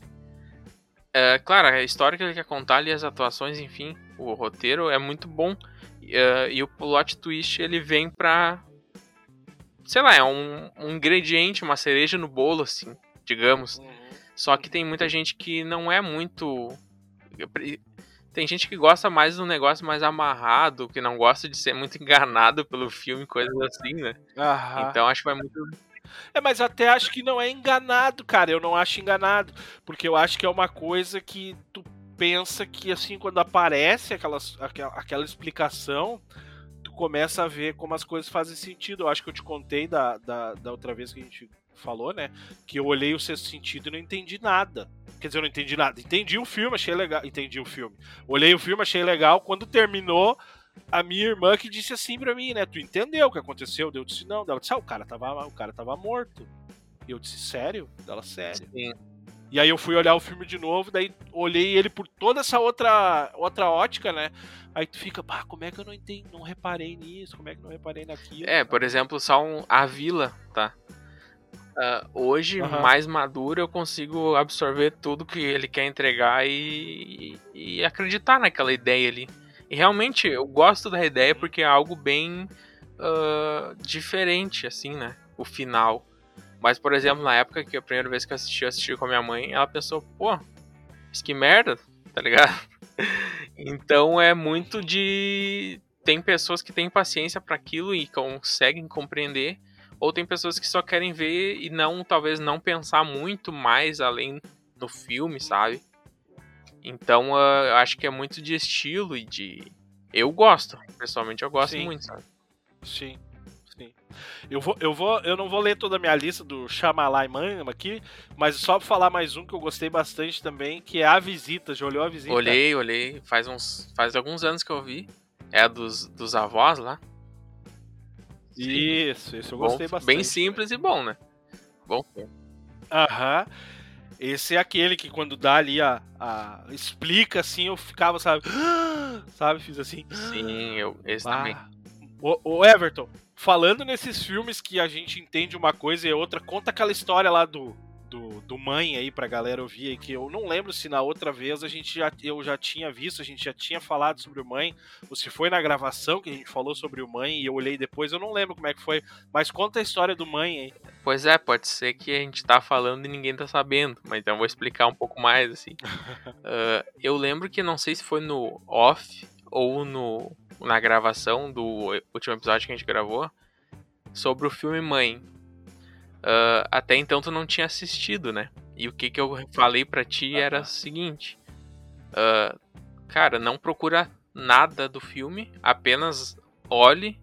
É, claro, a história que ele quer contar ali, as atuações, enfim, o roteiro é muito bom. E, é, e o plot twist ele vem pra. Sei lá, é um, um ingrediente, uma cereja no bolo, assim, digamos. Uhum. Só que tem muita gente que não é muito. Tem gente que gosta mais do negócio mais amarrado, que não gosta de ser muito enganado pelo filme, coisas assim, né? Aham. Então acho que vai muito. É, mas até acho que não é enganado, cara. Eu não acho enganado. Porque eu acho que é uma coisa que tu pensa que, assim, quando aparece aquelas, aquela, aquela explicação, tu começa a ver como as coisas fazem sentido. Eu acho que eu te contei da, da, da outra vez que a gente falou, né? Que eu olhei o sexto sentido e não entendi nada. Quer dizer, eu não entendi nada. Entendi o filme, achei legal. Entendi o filme. Olhei o filme, achei legal. Quando terminou, a minha irmã que disse assim pra mim, né? Tu entendeu o que aconteceu? Eu disse, não. Ela disse, ah, o cara tava, o cara tava morto. E eu disse, sério? Ela, sério. Sim. E aí eu fui olhar o filme de novo, daí olhei ele por toda essa outra, outra ótica, né? Aí tu fica, pá, como é que eu não entendi, não reparei nisso? Como é que eu não reparei naquilo? É, por exemplo, só um, a vila, tá? Ah, hoje, mais maduro, eu consigo absorver tudo que ele quer entregar e, e acreditar naquela ideia ali. E realmente, eu gosto da ideia porque é algo bem ah, diferente, assim, né? O final. Mas, por exemplo, na época que a primeira vez que eu assisti, eu assisti com a minha mãe, ela pensou, pô, isso que merda, tá ligado? Então é muito de. Tem pessoas que têm paciência para aquilo e conseguem compreender, ou tem pessoas que só querem ver e não, talvez não pensar muito mais além no filme, sabe? Então, uh, eu acho que é muito de estilo e de. Eu gosto, pessoalmente eu gosto Sim. muito, sabe? Sim. Sim. Eu, vou, eu, vou, eu não vou ler toda a minha lista do Shyamalan aqui, mas só pra falar mais um que eu gostei bastante também, que é A Visita. Já olhou A Visita? Olhei, olhei. Faz, uns, faz alguns anos que eu vi. É a dos, dos avós lá. Isso, isso eu Bom, gostei bastante. bem simples e bom, né? Bom filme. Aham. Esse é aquele que quando dá ali a, a. explica assim, eu ficava, sabe? Sabe? Fiz assim. Sim, eu, esse Ah. também. Ô, ô, Everton, falando nesses filmes que a gente entende uma coisa e outra, conta aquela história lá do, do, do Mãe aí pra galera ouvir aí, que eu não lembro se na outra vez a gente já, eu já tinha visto, a gente já tinha falado sobre o Mãe, ou se foi na gravação que a gente falou sobre o Mãe e eu olhei depois, eu não lembro como é que foi, mas conta a história do Mãe aí. Pois é, pode ser que a gente tá falando e ninguém tá sabendo, mas então eu vou explicar um pouco mais, assim. Ah, eu lembro que não sei se foi no off ou no, na gravação do último episódio que a gente gravou sobre o filme Mãe. Ah, até então tu não tinha assistido, né? E o que que eu falei pra ti era o seguinte. ah, cara, não procura nada do filme, apenas olhe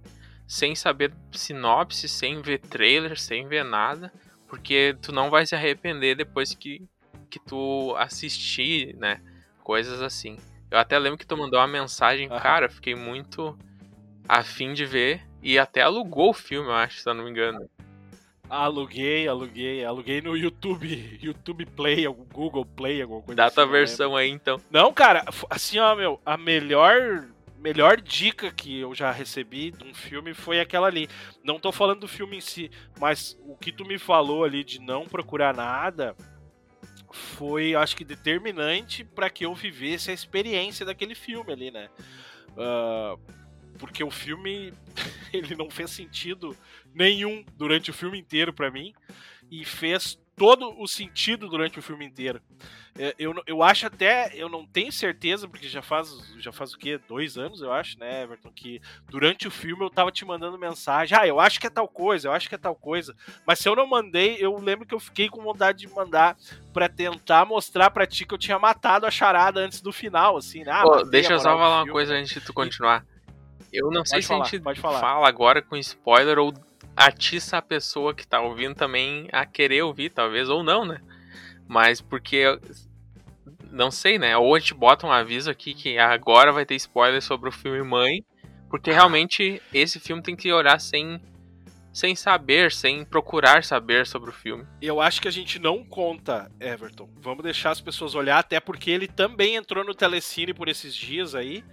sem saber sinopse, sem ver trailer, sem ver nada, porque tu não vai se arrepender depois que, que tu assistir, né? Coisas assim. Eu até lembro que tu mandou uma mensagem, cara, fiquei muito afim de ver e até alugou o filme, eu acho, se eu não me engano. Aluguei, aluguei, aluguei no YouTube, YouTube Play, Google Play, alguma coisa Dá assim. tua não lembro. versão aí então. Não, cara, assim, ó, meu, a melhor melhor dica que eu já recebi de um filme foi aquela ali. Não tô falando do filme em si, mas o que tu me falou ali de não procurar nada foi, acho que, determinante pra que eu vivesse a experiência daquele filme ali, né? Ah, porque o filme ele não fez sentido nenhum durante o filme inteiro pra mim e fez todo o sentido durante o filme inteiro. É, Eu, eu acho até, eu não tenho certeza, porque já faz, já faz o quê? Dois anos, eu acho, né, Everton? Que durante o filme eu tava te mandando mensagem. Ah, eu acho que é tal coisa, eu acho que é tal coisa. Mas se eu não mandei, eu lembro que eu fiquei com vontade de mandar pra tentar mostrar pra ti que eu tinha matado a charada antes do final, assim, né? Ah, Pô, deixa eu só falar uma coisa antes de tu continuar. Eu não sei Pode se a falar, gente pode falar. fala agora com spoiler ou atiça a pessoa que tá ouvindo também a querer ouvir, talvez, ou não, né? Mas porque. Não sei, né? Ou a gente bota um aviso aqui que agora vai ter spoiler sobre o filme Mãe. Porque realmente esse filme tem que olhar sem, sem saber, sem procurar saber sobre o filme. Eu acho que a gente não conta, Everton. Vamos deixar as pessoas olhar, até porque ele também entrou no Telecine por esses dias aí.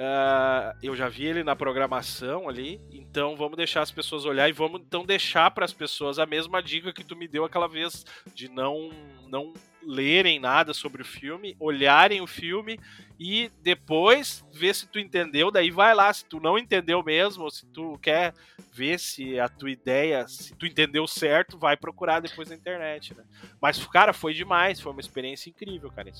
Ah, eu já vi ele na programação ali. Então vamos deixar as pessoas olhar e vamos então deixar para as pessoas a mesma dica que tu me deu aquela vez de não não lerem nada sobre o filme, olharem o filme e depois ver se tu entendeu, daí vai lá, se tu não entendeu mesmo, ou se tu quer ver se a tua ideia, se tu entendeu certo, vai procurar depois na internet, né? Mas, cara, foi demais, foi uma experiência incrível, cara.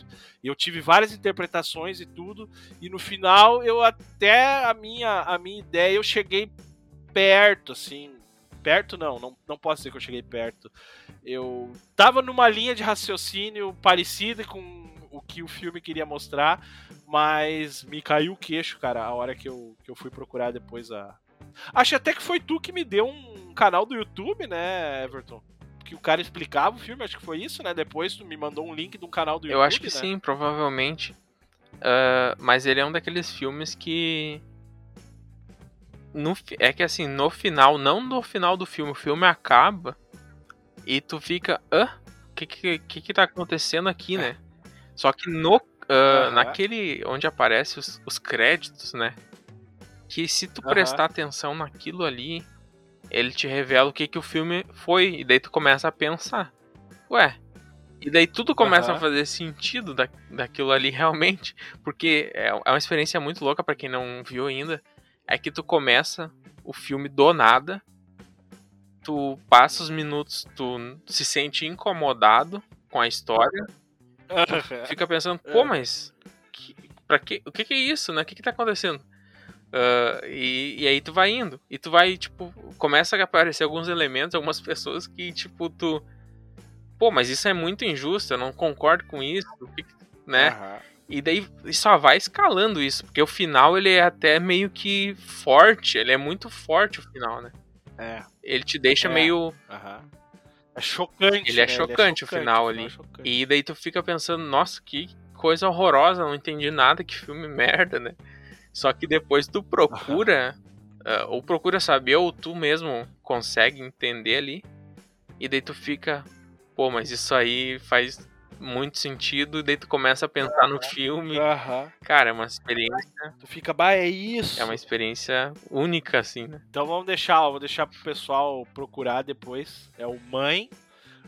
eu tive várias interpretações e tudo, e no final eu até a minha, a minha ideia, eu cheguei perto, assim. Perto não, não, não posso dizer que eu cheguei perto. Eu tava numa linha de raciocínio parecida com o que o filme queria mostrar, mas me caiu o queixo, cara, a hora que eu, que eu fui procurar depois a. Acho até que foi tu que me deu um canal do YouTube, né, Everton? Que o cara explicava o filme, acho que foi isso, né? Depois tu me mandou um link de um canal do YouTube. Eu acho que né? sim, provavelmente. Ah, mas ele é um daqueles filmes que. No, é que assim, no final, não no final do filme, o filme acaba e tu fica. Hã? O que, que, que que tá acontecendo aqui, né? Só que no. ah, Aham. Naquele. onde aparece os, os créditos, né? Que se tu prestar atenção naquilo ali, ele te revela o que, que o filme foi. E daí tu começa a pensar. Ué, e daí tudo começa a Aham. fazer sentido da, daquilo ali realmente. Porque é, é uma experiência muito louca pra quem não viu ainda. É que tu começa o filme do nada. Tu passa os minutos, tu se sente incomodado com a história. Fica pensando, pô, É. mas. Que, pra que, o que, que é isso, né? O que, que tá acontecendo? Uh, e, e aí tu vai indo. E tu vai, tipo, começa a aparecer alguns elementos, algumas pessoas que, tipo, tu. Pô, mas isso é muito injusto, eu não concordo com isso, né? Aham. E daí só vai escalando isso, porque o final ele é até meio que forte, ele é muito forte o final, né? É, Ele te deixa É. meio. aham. É chocante. Ele é né? chocante o final ali. é chocante. E daí tu fica pensando, nossa, que coisa horrorosa, não entendi nada, que filme merda, né? Só que depois tu procura, ah, ou procura saber, ou tu mesmo consegue entender ali, e daí tu fica, pô, mas isso aí faz muito sentido, daí tu começa a pensar no filme. Aham. Cara, é uma experiência, Tu fica, bah, é isso. é uma experiência única, assim, né? Então vamos deixar, vou deixar pro pessoal procurar depois. É o mãe.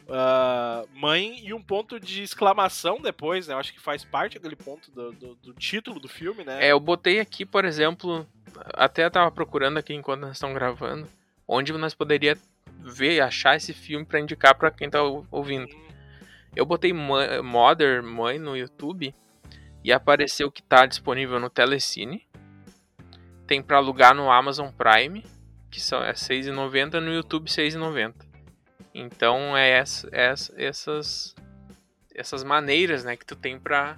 ah, mãe e um ponto de exclamação depois, né? Eu acho que faz parte aquele ponto do, do- do título do filme, né? É, eu botei aqui, por exemplo, até tava procurando aqui enquanto nós estamos gravando, onde nós poderia ver, achar esse filme pra indicar pra quem tá ou- ouvindo. Eu botei Ma- Mother Mãe no YouTube e apareceu que tá disponível no Telecine. Tem pra alugar no Amazon Prime, que são é 6,90 no YouTube 6,90. Então é essa, essa- essas essas maneiras, né, que tu tem pra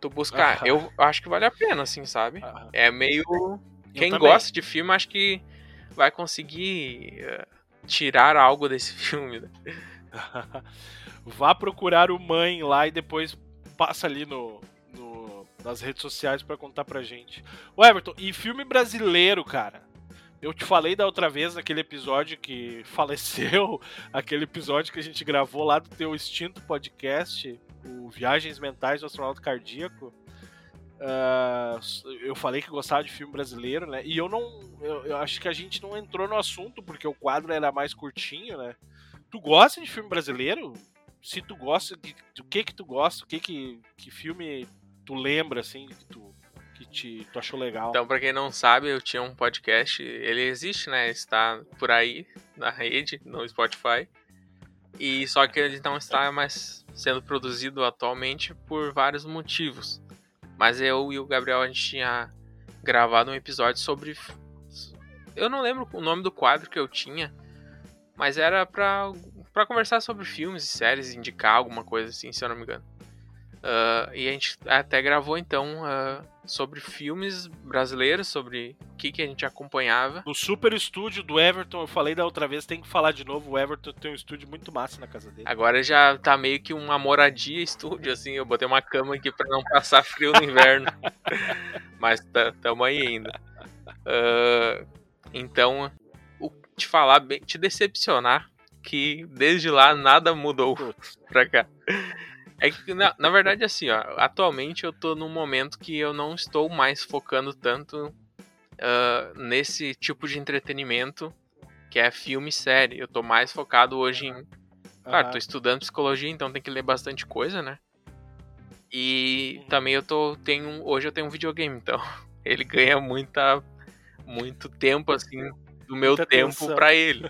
tu buscar. Eu acho que vale a pena, assim, sabe? É meio quem gosta de filme acho que vai conseguir eh, tirar algo desse filme. Né? Vá procurar o mãe lá e depois passa ali no, no- nas redes sociais pra contar pra gente. O Everton, e filme brasileiro, cara? Eu te falei da outra vez naquele episódio que faleceu, aquele episódio que a gente gravou lá do teu extinto podcast, o Viagens Mentais do Astronauta Cardíaco. Ah, eu falei que gostava de filme brasileiro, né? E eu não. Eu, eu acho que a gente não entrou no assunto, porque o quadro era mais curtinho, né? Tu gosta de filme brasileiro? Se tu gosta, de, do que que tu gosta? O que que, que filme tu lembra, assim, que tu, que te, tu achou legal? Então, pra quem não sabe, eu tinha um podcast, ele existe, né? Está por aí na rede, no Spotify. E só que ele não está mais sendo produzido atualmente por vários motivos. Mas eu e o Gabriel a gente tinha gravado um episódio sobre eu não lembro o nome do quadro que eu tinha, mas era pra, pra conversar sobre filmes e séries, indicar alguma coisa assim, se eu não me engano. Ah, e a gente até gravou então ah, sobre filmes brasileiros, sobre o que, que a gente acompanhava. No super estúdio do Everton, eu falei da outra vez, tem que falar de novo. O Everton tem um estúdio muito massa na casa dele. Agora já tá meio que uma moradia estúdio, assim. Eu botei uma cama aqui pra não passar frio no inverno. Mas tá, tamo aí ainda. Ah, então, o, te falar bem, te decepcionar que desde lá nada mudou pra cá. É que, na, na verdade, assim, ó, atualmente eu tô num momento que eu não estou mais focando tanto ah, nesse tipo de entretenimento que é filme e série. Eu tô mais focado hoje em Claro, tô estudando psicologia, então tem que ler bastante coisa, né? E também eu tô tenho hoje eu tenho um videogame, então ele ganha muita muito tempo assim do meu Muita tempo pra ele.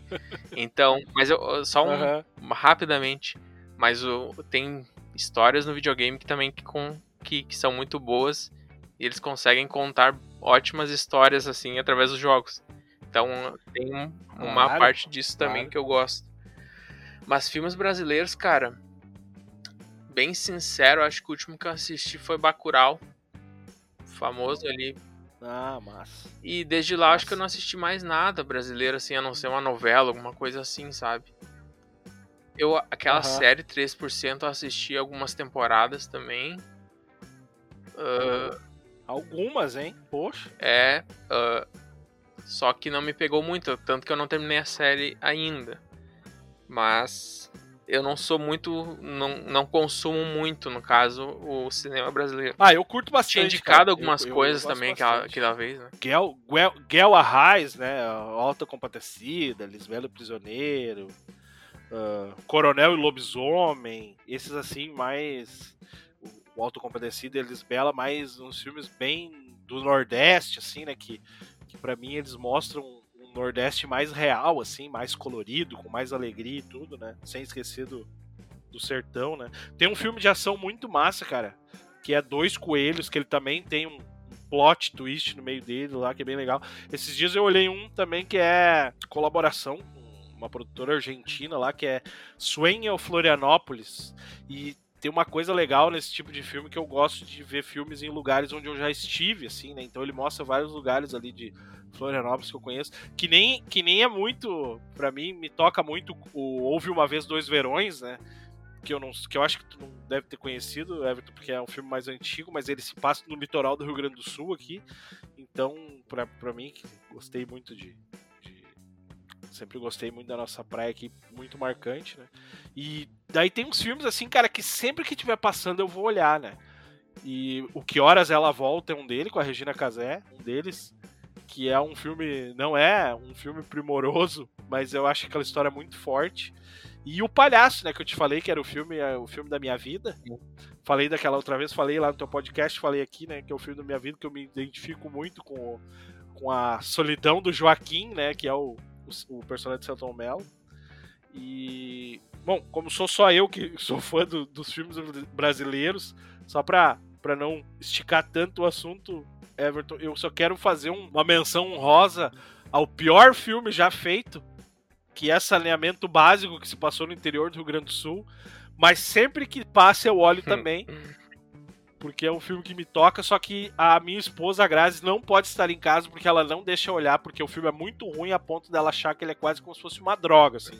Então, mas eu só um rapidamente, mas o, tem histórias no videogame que também que, com, que, que são muito boas e eles conseguem contar ótimas histórias assim através dos jogos. Então tem um- uma Claro, parte disso também claro. que eu gosto. Mas filmes brasileiros, cara, bem sincero, acho que o último que eu assisti foi Bacurau, famoso ali. Ah, massa. E desde lá acho que eu não assisti mais nada brasileiro assim, a não ser uma novela, alguma coisa assim, sabe? Eu aquela Aham. série 3% eu assisti algumas temporadas também. Ah, Algumas, hein? Poxa. é, ah, só que não me pegou muito, tanto que eu não terminei a série ainda. Mas eu não sou muito, não, não consumo muito, no caso, o cinema brasileiro. Ah, eu curto bastante. Tinha cara. indicado algumas Eu- eu coisas gosto também aquela, aquela vez, né? Guel, Guel, Guel Arraes, né? Alta Compadecida, Lisbelo Prisioneiro, ah, Coronel e Lobisomem, esses assim, mais. O Alto Compadecida e Lisbela, mais uns filmes bem do Nordeste, assim, né? Que, que para mim eles mostram Nordeste mais real, assim, mais colorido, com mais alegria e tudo, né? Sem esquecer do, do sertão, né? Tem um filme de ação muito massa, cara, que é Dois Coelhos, que ele também tem um plot twist no meio dele lá, que é bem legal. Esses dias eu olhei um também que é colaboração com uma produtora argentina lá, que é Sueño Florianópolis. E tem uma coisa legal nesse tipo de filme que eu gosto de ver filmes em lugares onde eu já estive, assim, né? Então ele mostra vários lugares ali de Florianópolis que eu conheço, que nem, que nem é muito, para mim, me toca muito o Houve Uma Vez Dois Verões, né? Que eu, não, que eu acho que tu não deve ter conhecido, Everton, porque é um filme mais antigo, mas ele se passa no litoral do Rio Grande do Sul aqui. Então, pra, pra mim, gostei muito de sempre gostei muito da nossa praia aqui, muito marcante, né? E daí tem uns filmes assim, cara, que sempre que tiver passando eu vou olhar, né? E o Que Horas Ela Volta é um dele, com a Regina Casé, um deles, que é um filme, não é um filme primoroso, mas eu acho que aquela história muito forte. E o Palhaço, né, que eu te falei que era o filme, é o filme da minha vida. Falei daquela outra vez, falei lá no teu podcast, falei aqui, né, que é o filme da minha vida, que eu me identifico muito com, com a solidão do Joaquim, né, que é o, o, o personagem de Celton Mello. E, bom, como sou só eu que sou fã do, dos filmes brasileiros, só pra, pra não esticar tanto o assunto, Everton, eu só quero fazer um, uma menção honrosa ao pior filme já feito, que é Saneamento Básico, que se passou no interior do Rio Grande do Sul, mas sempre que passa eu olho também, porque é um filme que me toca, só que a minha esposa, a Grazi, não pode estar em casa porque ela não deixa olhar, porque o filme é muito ruim a ponto dela achar que ele é quase como se fosse uma droga, assim.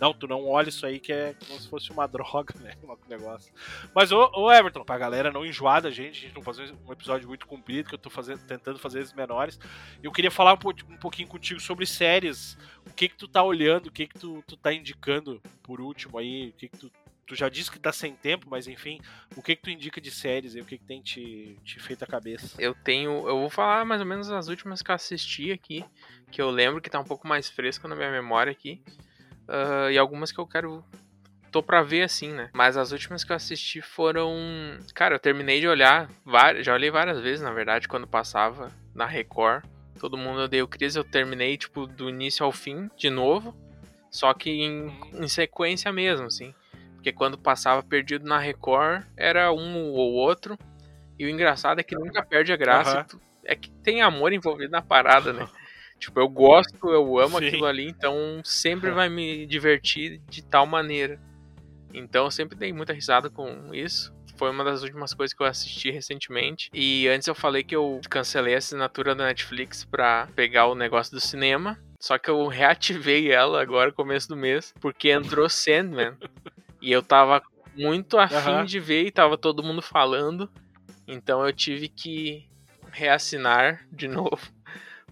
Não, tu não olha isso aí que é como se fosse uma droga, né? Um negócio. Mas, ô, ô Everton, pra galera não enjoar da gente, a gente não fazer um episódio muito comprido, que eu tô fazendo, tentando fazer esses menores. Eu queria falar um, um pouquinho contigo sobre séries. O que que tu tá olhando, o que que tu, tu tá indicando por último aí, o que que tu tu já disse que tá sem tempo, mas enfim, o que que tu indica de séries e o que que tem te, te feito a cabeça? Eu tenho, eu vou falar mais ou menos as últimas que eu assisti aqui, que eu lembro que tá um pouco mais fresco na minha memória aqui, uh, e algumas que eu quero, tô pra ver assim, né, mas as últimas que eu assisti foram, cara, eu terminei de olhar, já olhei várias vezes, na verdade, quando passava na Record, todo mundo odeia o Cris, eu terminei, tipo, do início ao fim, de novo, só que em, em sequência mesmo, assim. Porque quando passava perdido na Record, era um ou outro. E o engraçado é que nunca perde a graça. Uhum. É que tem amor envolvido na parada, né? tipo, eu gosto, eu amo Sim. aquilo ali, então sempre vai me divertir de tal maneira. Então eu sempre dei muita risada com isso. Foi uma das últimas coisas que eu assisti recentemente. E antes eu falei que eu cancelei a assinatura da Netflix pra pegar o negócio do cinema. Só que eu reativei ela agora, começo do mês, porque entrou Sandman. E eu tava muito afim Aham. de ver e tava todo mundo falando. Então eu tive que reassinar de novo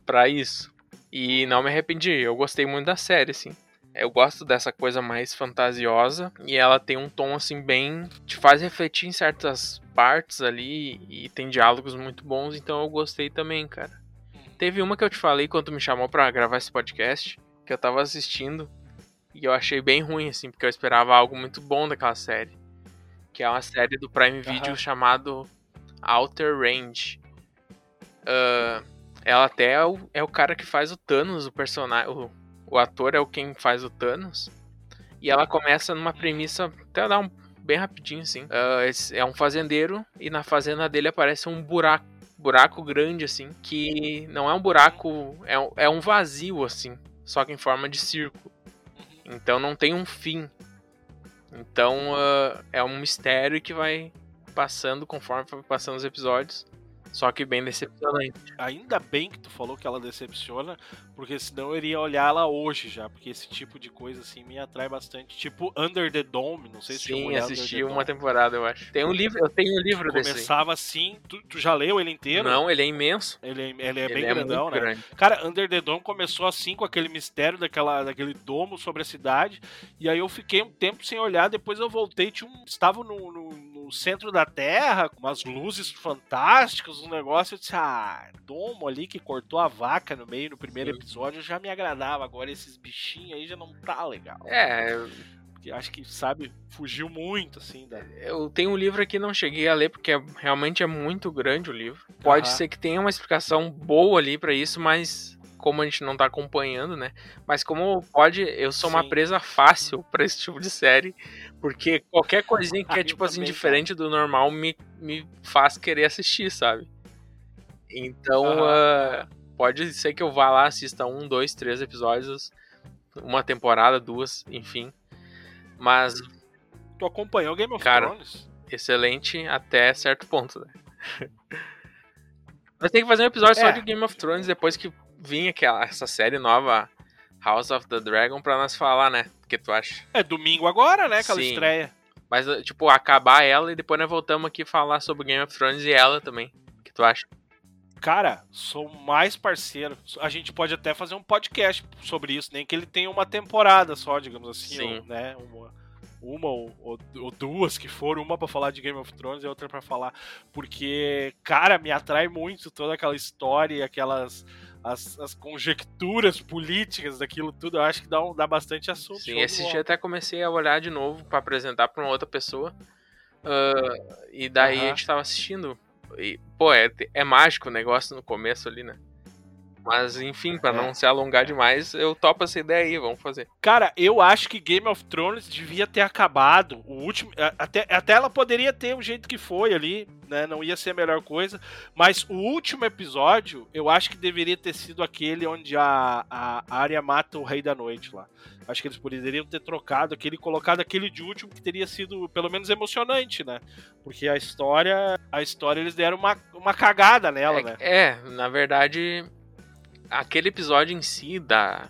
pra isso. E não me arrependi, eu gostei muito da série, assim. Eu gosto dessa coisa mais fantasiosa e ela tem um tom assim bem te faz refletir em certas partes ali e tem diálogos muito bons, então eu gostei também, cara. Teve uma que eu te falei quando me chamou pra gravar esse podcast, que eu tava assistindo e eu achei bem ruim assim, porque eu esperava algo muito bom daquela série, que é uma série do Prime Video Aham. chamado Outer Range. Ah, ela até é o, é o cara que faz o Thanos, o personagem. O, o ator é o quem faz o Thanos. E ela começa numa premissa. Até dar um bem rapidinho assim. Esse é um fazendeiro e na fazenda dele aparece um buraco. Buraco grande, assim. Que não é um buraco. É um, é um vazio, assim. Só que em forma de círculo. Então não tem um fim. Então ah, é um mistério que vai passando conforme passando os episódios. Só que bem decepcionante. Ainda bem que tu falou que ela decepciona, porque senão eu iria olhar ela hoje já, porque esse tipo de coisa assim me atrai bastante. Tipo Under the Dome, não sei se Sim, olhar assisti uma Dome. temporada, eu acho. Tem um livro, eu tenho um livro desse. aí. Começava assim, tu, tu já leu ele inteiro? Não, ele é imenso. Ele, é- ele é ele bem é grandão, muito né? grande. Cara, Under the Dome começou assim com aquele mistério daquela, daquele domo sobre a cidade. E aí eu fiquei um tempo sem olhar, depois eu voltei, tinha um, estava no, no, no centro da Terra, com umas luzes fantásticas, um negócio. Eu disse, ah, domo ali que cortou a vaca no meio no primeiro episódio já me agradava. Agora esses bichinhos aí já não tá legal. É, Porque acho que, sabe, fugiu muito, assim, da. eu tenho um livro aqui, não cheguei a ler, porque é- realmente é muito grande o livro. Pode Aham. ser que tenha uma explicação boa ali pra isso, mas como a gente não tá acompanhando, né? Mas como pode, eu sou uma Sim. presa fácil pra esse tipo de série, porque qualquer coisinha que é tipo assim diferente do normal me, me faz querer assistir, sabe? Então, Aham. ah, pode ser que eu vá lá, assista um, dois, três episódios, uma temporada, duas, enfim. Mas Tu acompanhou Game of Cara, Thrones? excelente até certo ponto, né? Nós tem que fazer um episódio só É. de Game of Thrones depois que vir aquela, essa série nova, House of the Dragon, pra nós falar, né? O que tu acha? É domingo agora, né? Aquela Sim. estreia. Mas, eh, tipo, acabar ela e depois nós voltamos aqui falar sobre Game of Thrones e ela também. O que tu acha? Cara, sou mais parceiro. A gente pode até fazer um podcast sobre isso, nem que ele tenha uma temporada só, digamos assim, Sim. ou, né? Uma, uma ou, ou- ou duas que for, uma pra falar de Game of Thrones e outra pra falar. Porque, cara, me atrai muito toda aquela história, e aquelas. As, as conjecturas políticas daquilo tudo, eu acho que dá, um- dá bastante assunto. Sim, esse dia até comecei a olhar de novo pra apresentar pra uma outra pessoa. Ah, e daí Aham. a gente tava assistindo. E, pô, é, é mágico o negócio no começo ali, né? Mas, enfim, pra É. não se alongar demais, eu topo essa ideia aí, vamos fazer. Cara, eu acho que Game of Thrones devia ter acabado. O último. Até, até ela poderia ter o jeito que foi ali, né? Não ia ser a melhor coisa. Mas o último episódio, eu acho que deveria ter sido aquele onde a, a Arya mata o Rei da Noite lá. Acho que eles poderiam ter trocado aquele e colocado aquele de último que teria sido pelo menos emocionante, né? Porque a história. A história eles deram uma, uma cagada nela, É, né? é, na verdade, aquele episódio em si da,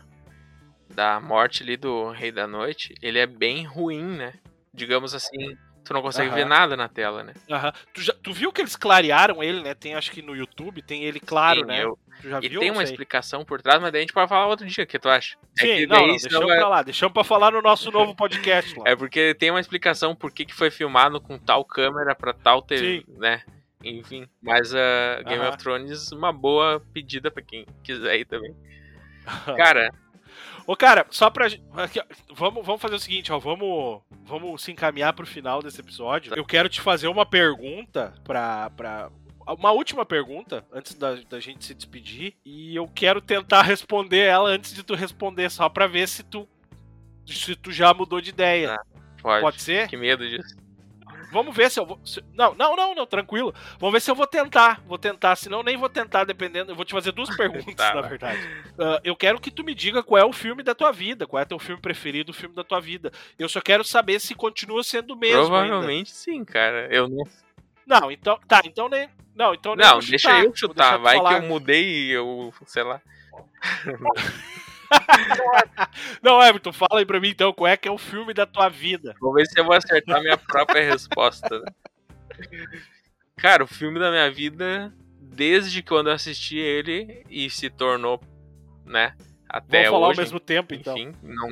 da morte ali do Rei da Noite, ele é bem ruim, né? Digamos assim, tu não consegue Aham. ver nada na tela, né? Aham. Tu, já- tu viu que eles clarearam ele, né? Tem acho que no YouTube, tem ele claro, Sim, né? eu- Tu já E viu? tem Não uma sei. explicação por trás, mas daí a gente pode falar outro dia, o que tu acha? É Sim, que não, daí não, senão deixamos vai- pra lá, deixamos pra falar no nosso novo podcast lá. É porque tem uma explicação por que, que foi filmado com tal câmera pra tal TV, né? Enfim, mas a Game Aham. of Thrones, uma boa pedida pra quem quiser ir também. Cara, Ô, cara, só pra. gen- aqui, ó, vamos, vamos fazer o seguinte, ó. Vamos, vamos se encaminhar pro final desse episódio. Eu quero te fazer uma pergunta pra. pra uma última pergunta antes da, da gente se despedir. E eu quero tentar responder ela antes de tu responder, só pra ver se tu. Se tu já mudou de ideia. pode. Pode ser? Que medo disso. Vamos ver se eu vou. se- não, não, não, não, tranquilo. Vamos ver se eu vou tentar. Vou tentar, senão nem vou tentar, dependendo. Eu vou te fazer duas perguntas, Tá, na verdade. Ah, eu quero que tu me diga qual é o filme da tua vida, qual é teu filme preferido, o filme da tua vida. Eu só quero saber se continua sendo o mesmo. ainda. Provavelmente sim, cara. Eu não. Não, então. Tá, então nem. Não, então nem Não, deixa chutar. eu chutar. Vai falar. que eu mudei e eu. sei lá. Não, Everton, fala aí pra mim então, qual é que é o filme da tua vida? Vou ver se eu vou acertar minha própria resposta. né? Cara, o filme da minha vida, desde quando eu assisti ele e se tornou, né? Até Vamos falar hoje. ao mesmo tempo, então. Enfim, não.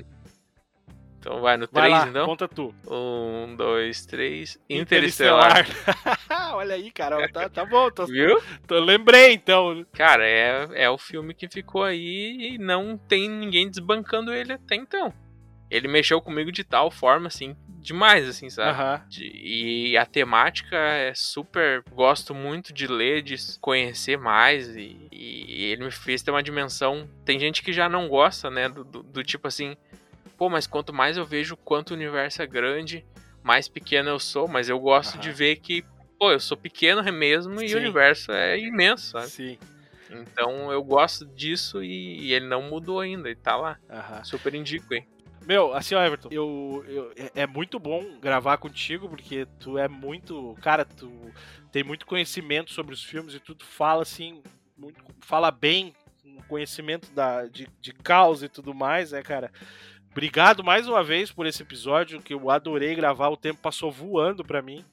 Então vai no Vai 3, lá, então. conta tu. Um, dois, três. Interestelar. Olha aí, cara, tá, tá bom, tô, Viu? tô- lembrei então. Cara, é, é o filme que ficou aí e não tem ninguém desbancando ele até então. Ele mexeu comigo de tal forma, assim, demais, assim, sabe? De- e a temática é super. Gosto muito de ler, de conhecer mais. E, e ele me fez ter uma dimensão. Tem gente que já não gosta, né? Do, do- do tipo assim. Pô, mas quanto mais eu vejo quanto o universo é grande, mais pequeno eu sou. Mas eu gosto Aham. de ver que, pô, eu sou pequeno mesmo e Sim. o universo é imenso, sabe? Sim. Então eu gosto disso e, e ele não mudou ainda. Ele tá lá. Aham. Super indico, hein? Meu, assim, ó, Everton, eu, eu- é- é muito bom gravar contigo, porque tu é muito. Cara, tu tem muito conhecimento sobre os filmes e tu fala assim, muito, fala bem, conhecimento da, de, de causa e tudo mais, né, cara? Obrigado mais uma vez por esse episódio, que eu adorei gravar, o tempo passou voando pra mim.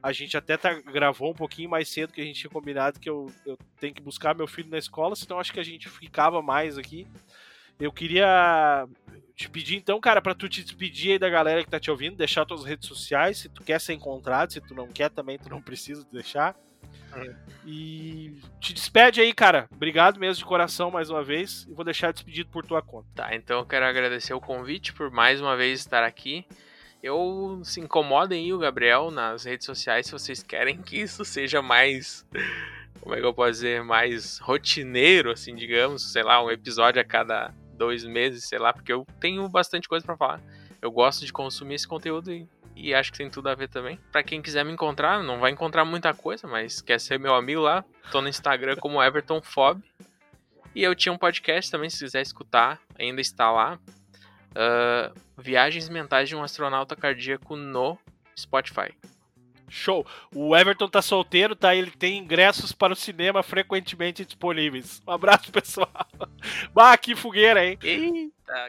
A gente até tá, gravou um pouquinho mais cedo que a gente tinha combinado que eu, eu tenho que buscar meu filho na escola, senão acho que a gente ficava mais aqui. Eu queria te pedir então, cara, pra tu te despedir aí da galera que tá te ouvindo, deixar tuas redes sociais, se tu quer ser encontrado, se tu não quer também, tu não precisa deixar. E te despede aí, cara. Obrigado mesmo de coração mais uma vez e vou deixar despedido por tua conta. Tá, então eu quero agradecer o convite por mais uma vez estar aqui. Eu se incomodem aí o Gabriel nas redes sociais se vocês querem que isso seja mais. Como é que eu posso dizer? Mais rotineiro, assim, digamos. Sei lá, um episódio a cada dois meses, sei lá, porque eu tenho bastante coisa pra falar. Eu gosto de consumir esse conteúdo e, e acho que tem tudo a ver também. Para quem quiser me encontrar, não vai encontrar muita coisa, mas quer ser meu amigo lá, tô no Instagram como Everton Fob. E eu tinha um podcast também, se quiser escutar, ainda está lá. Uh, Viagens Mentais de um Astronauta Cardíaco no Spotify. Show. O Everton tá solteiro, tá? Ele tem ingressos para o cinema frequentemente disponíveis. Um abraço, pessoal. Bah, que fogueira, hein? Eita.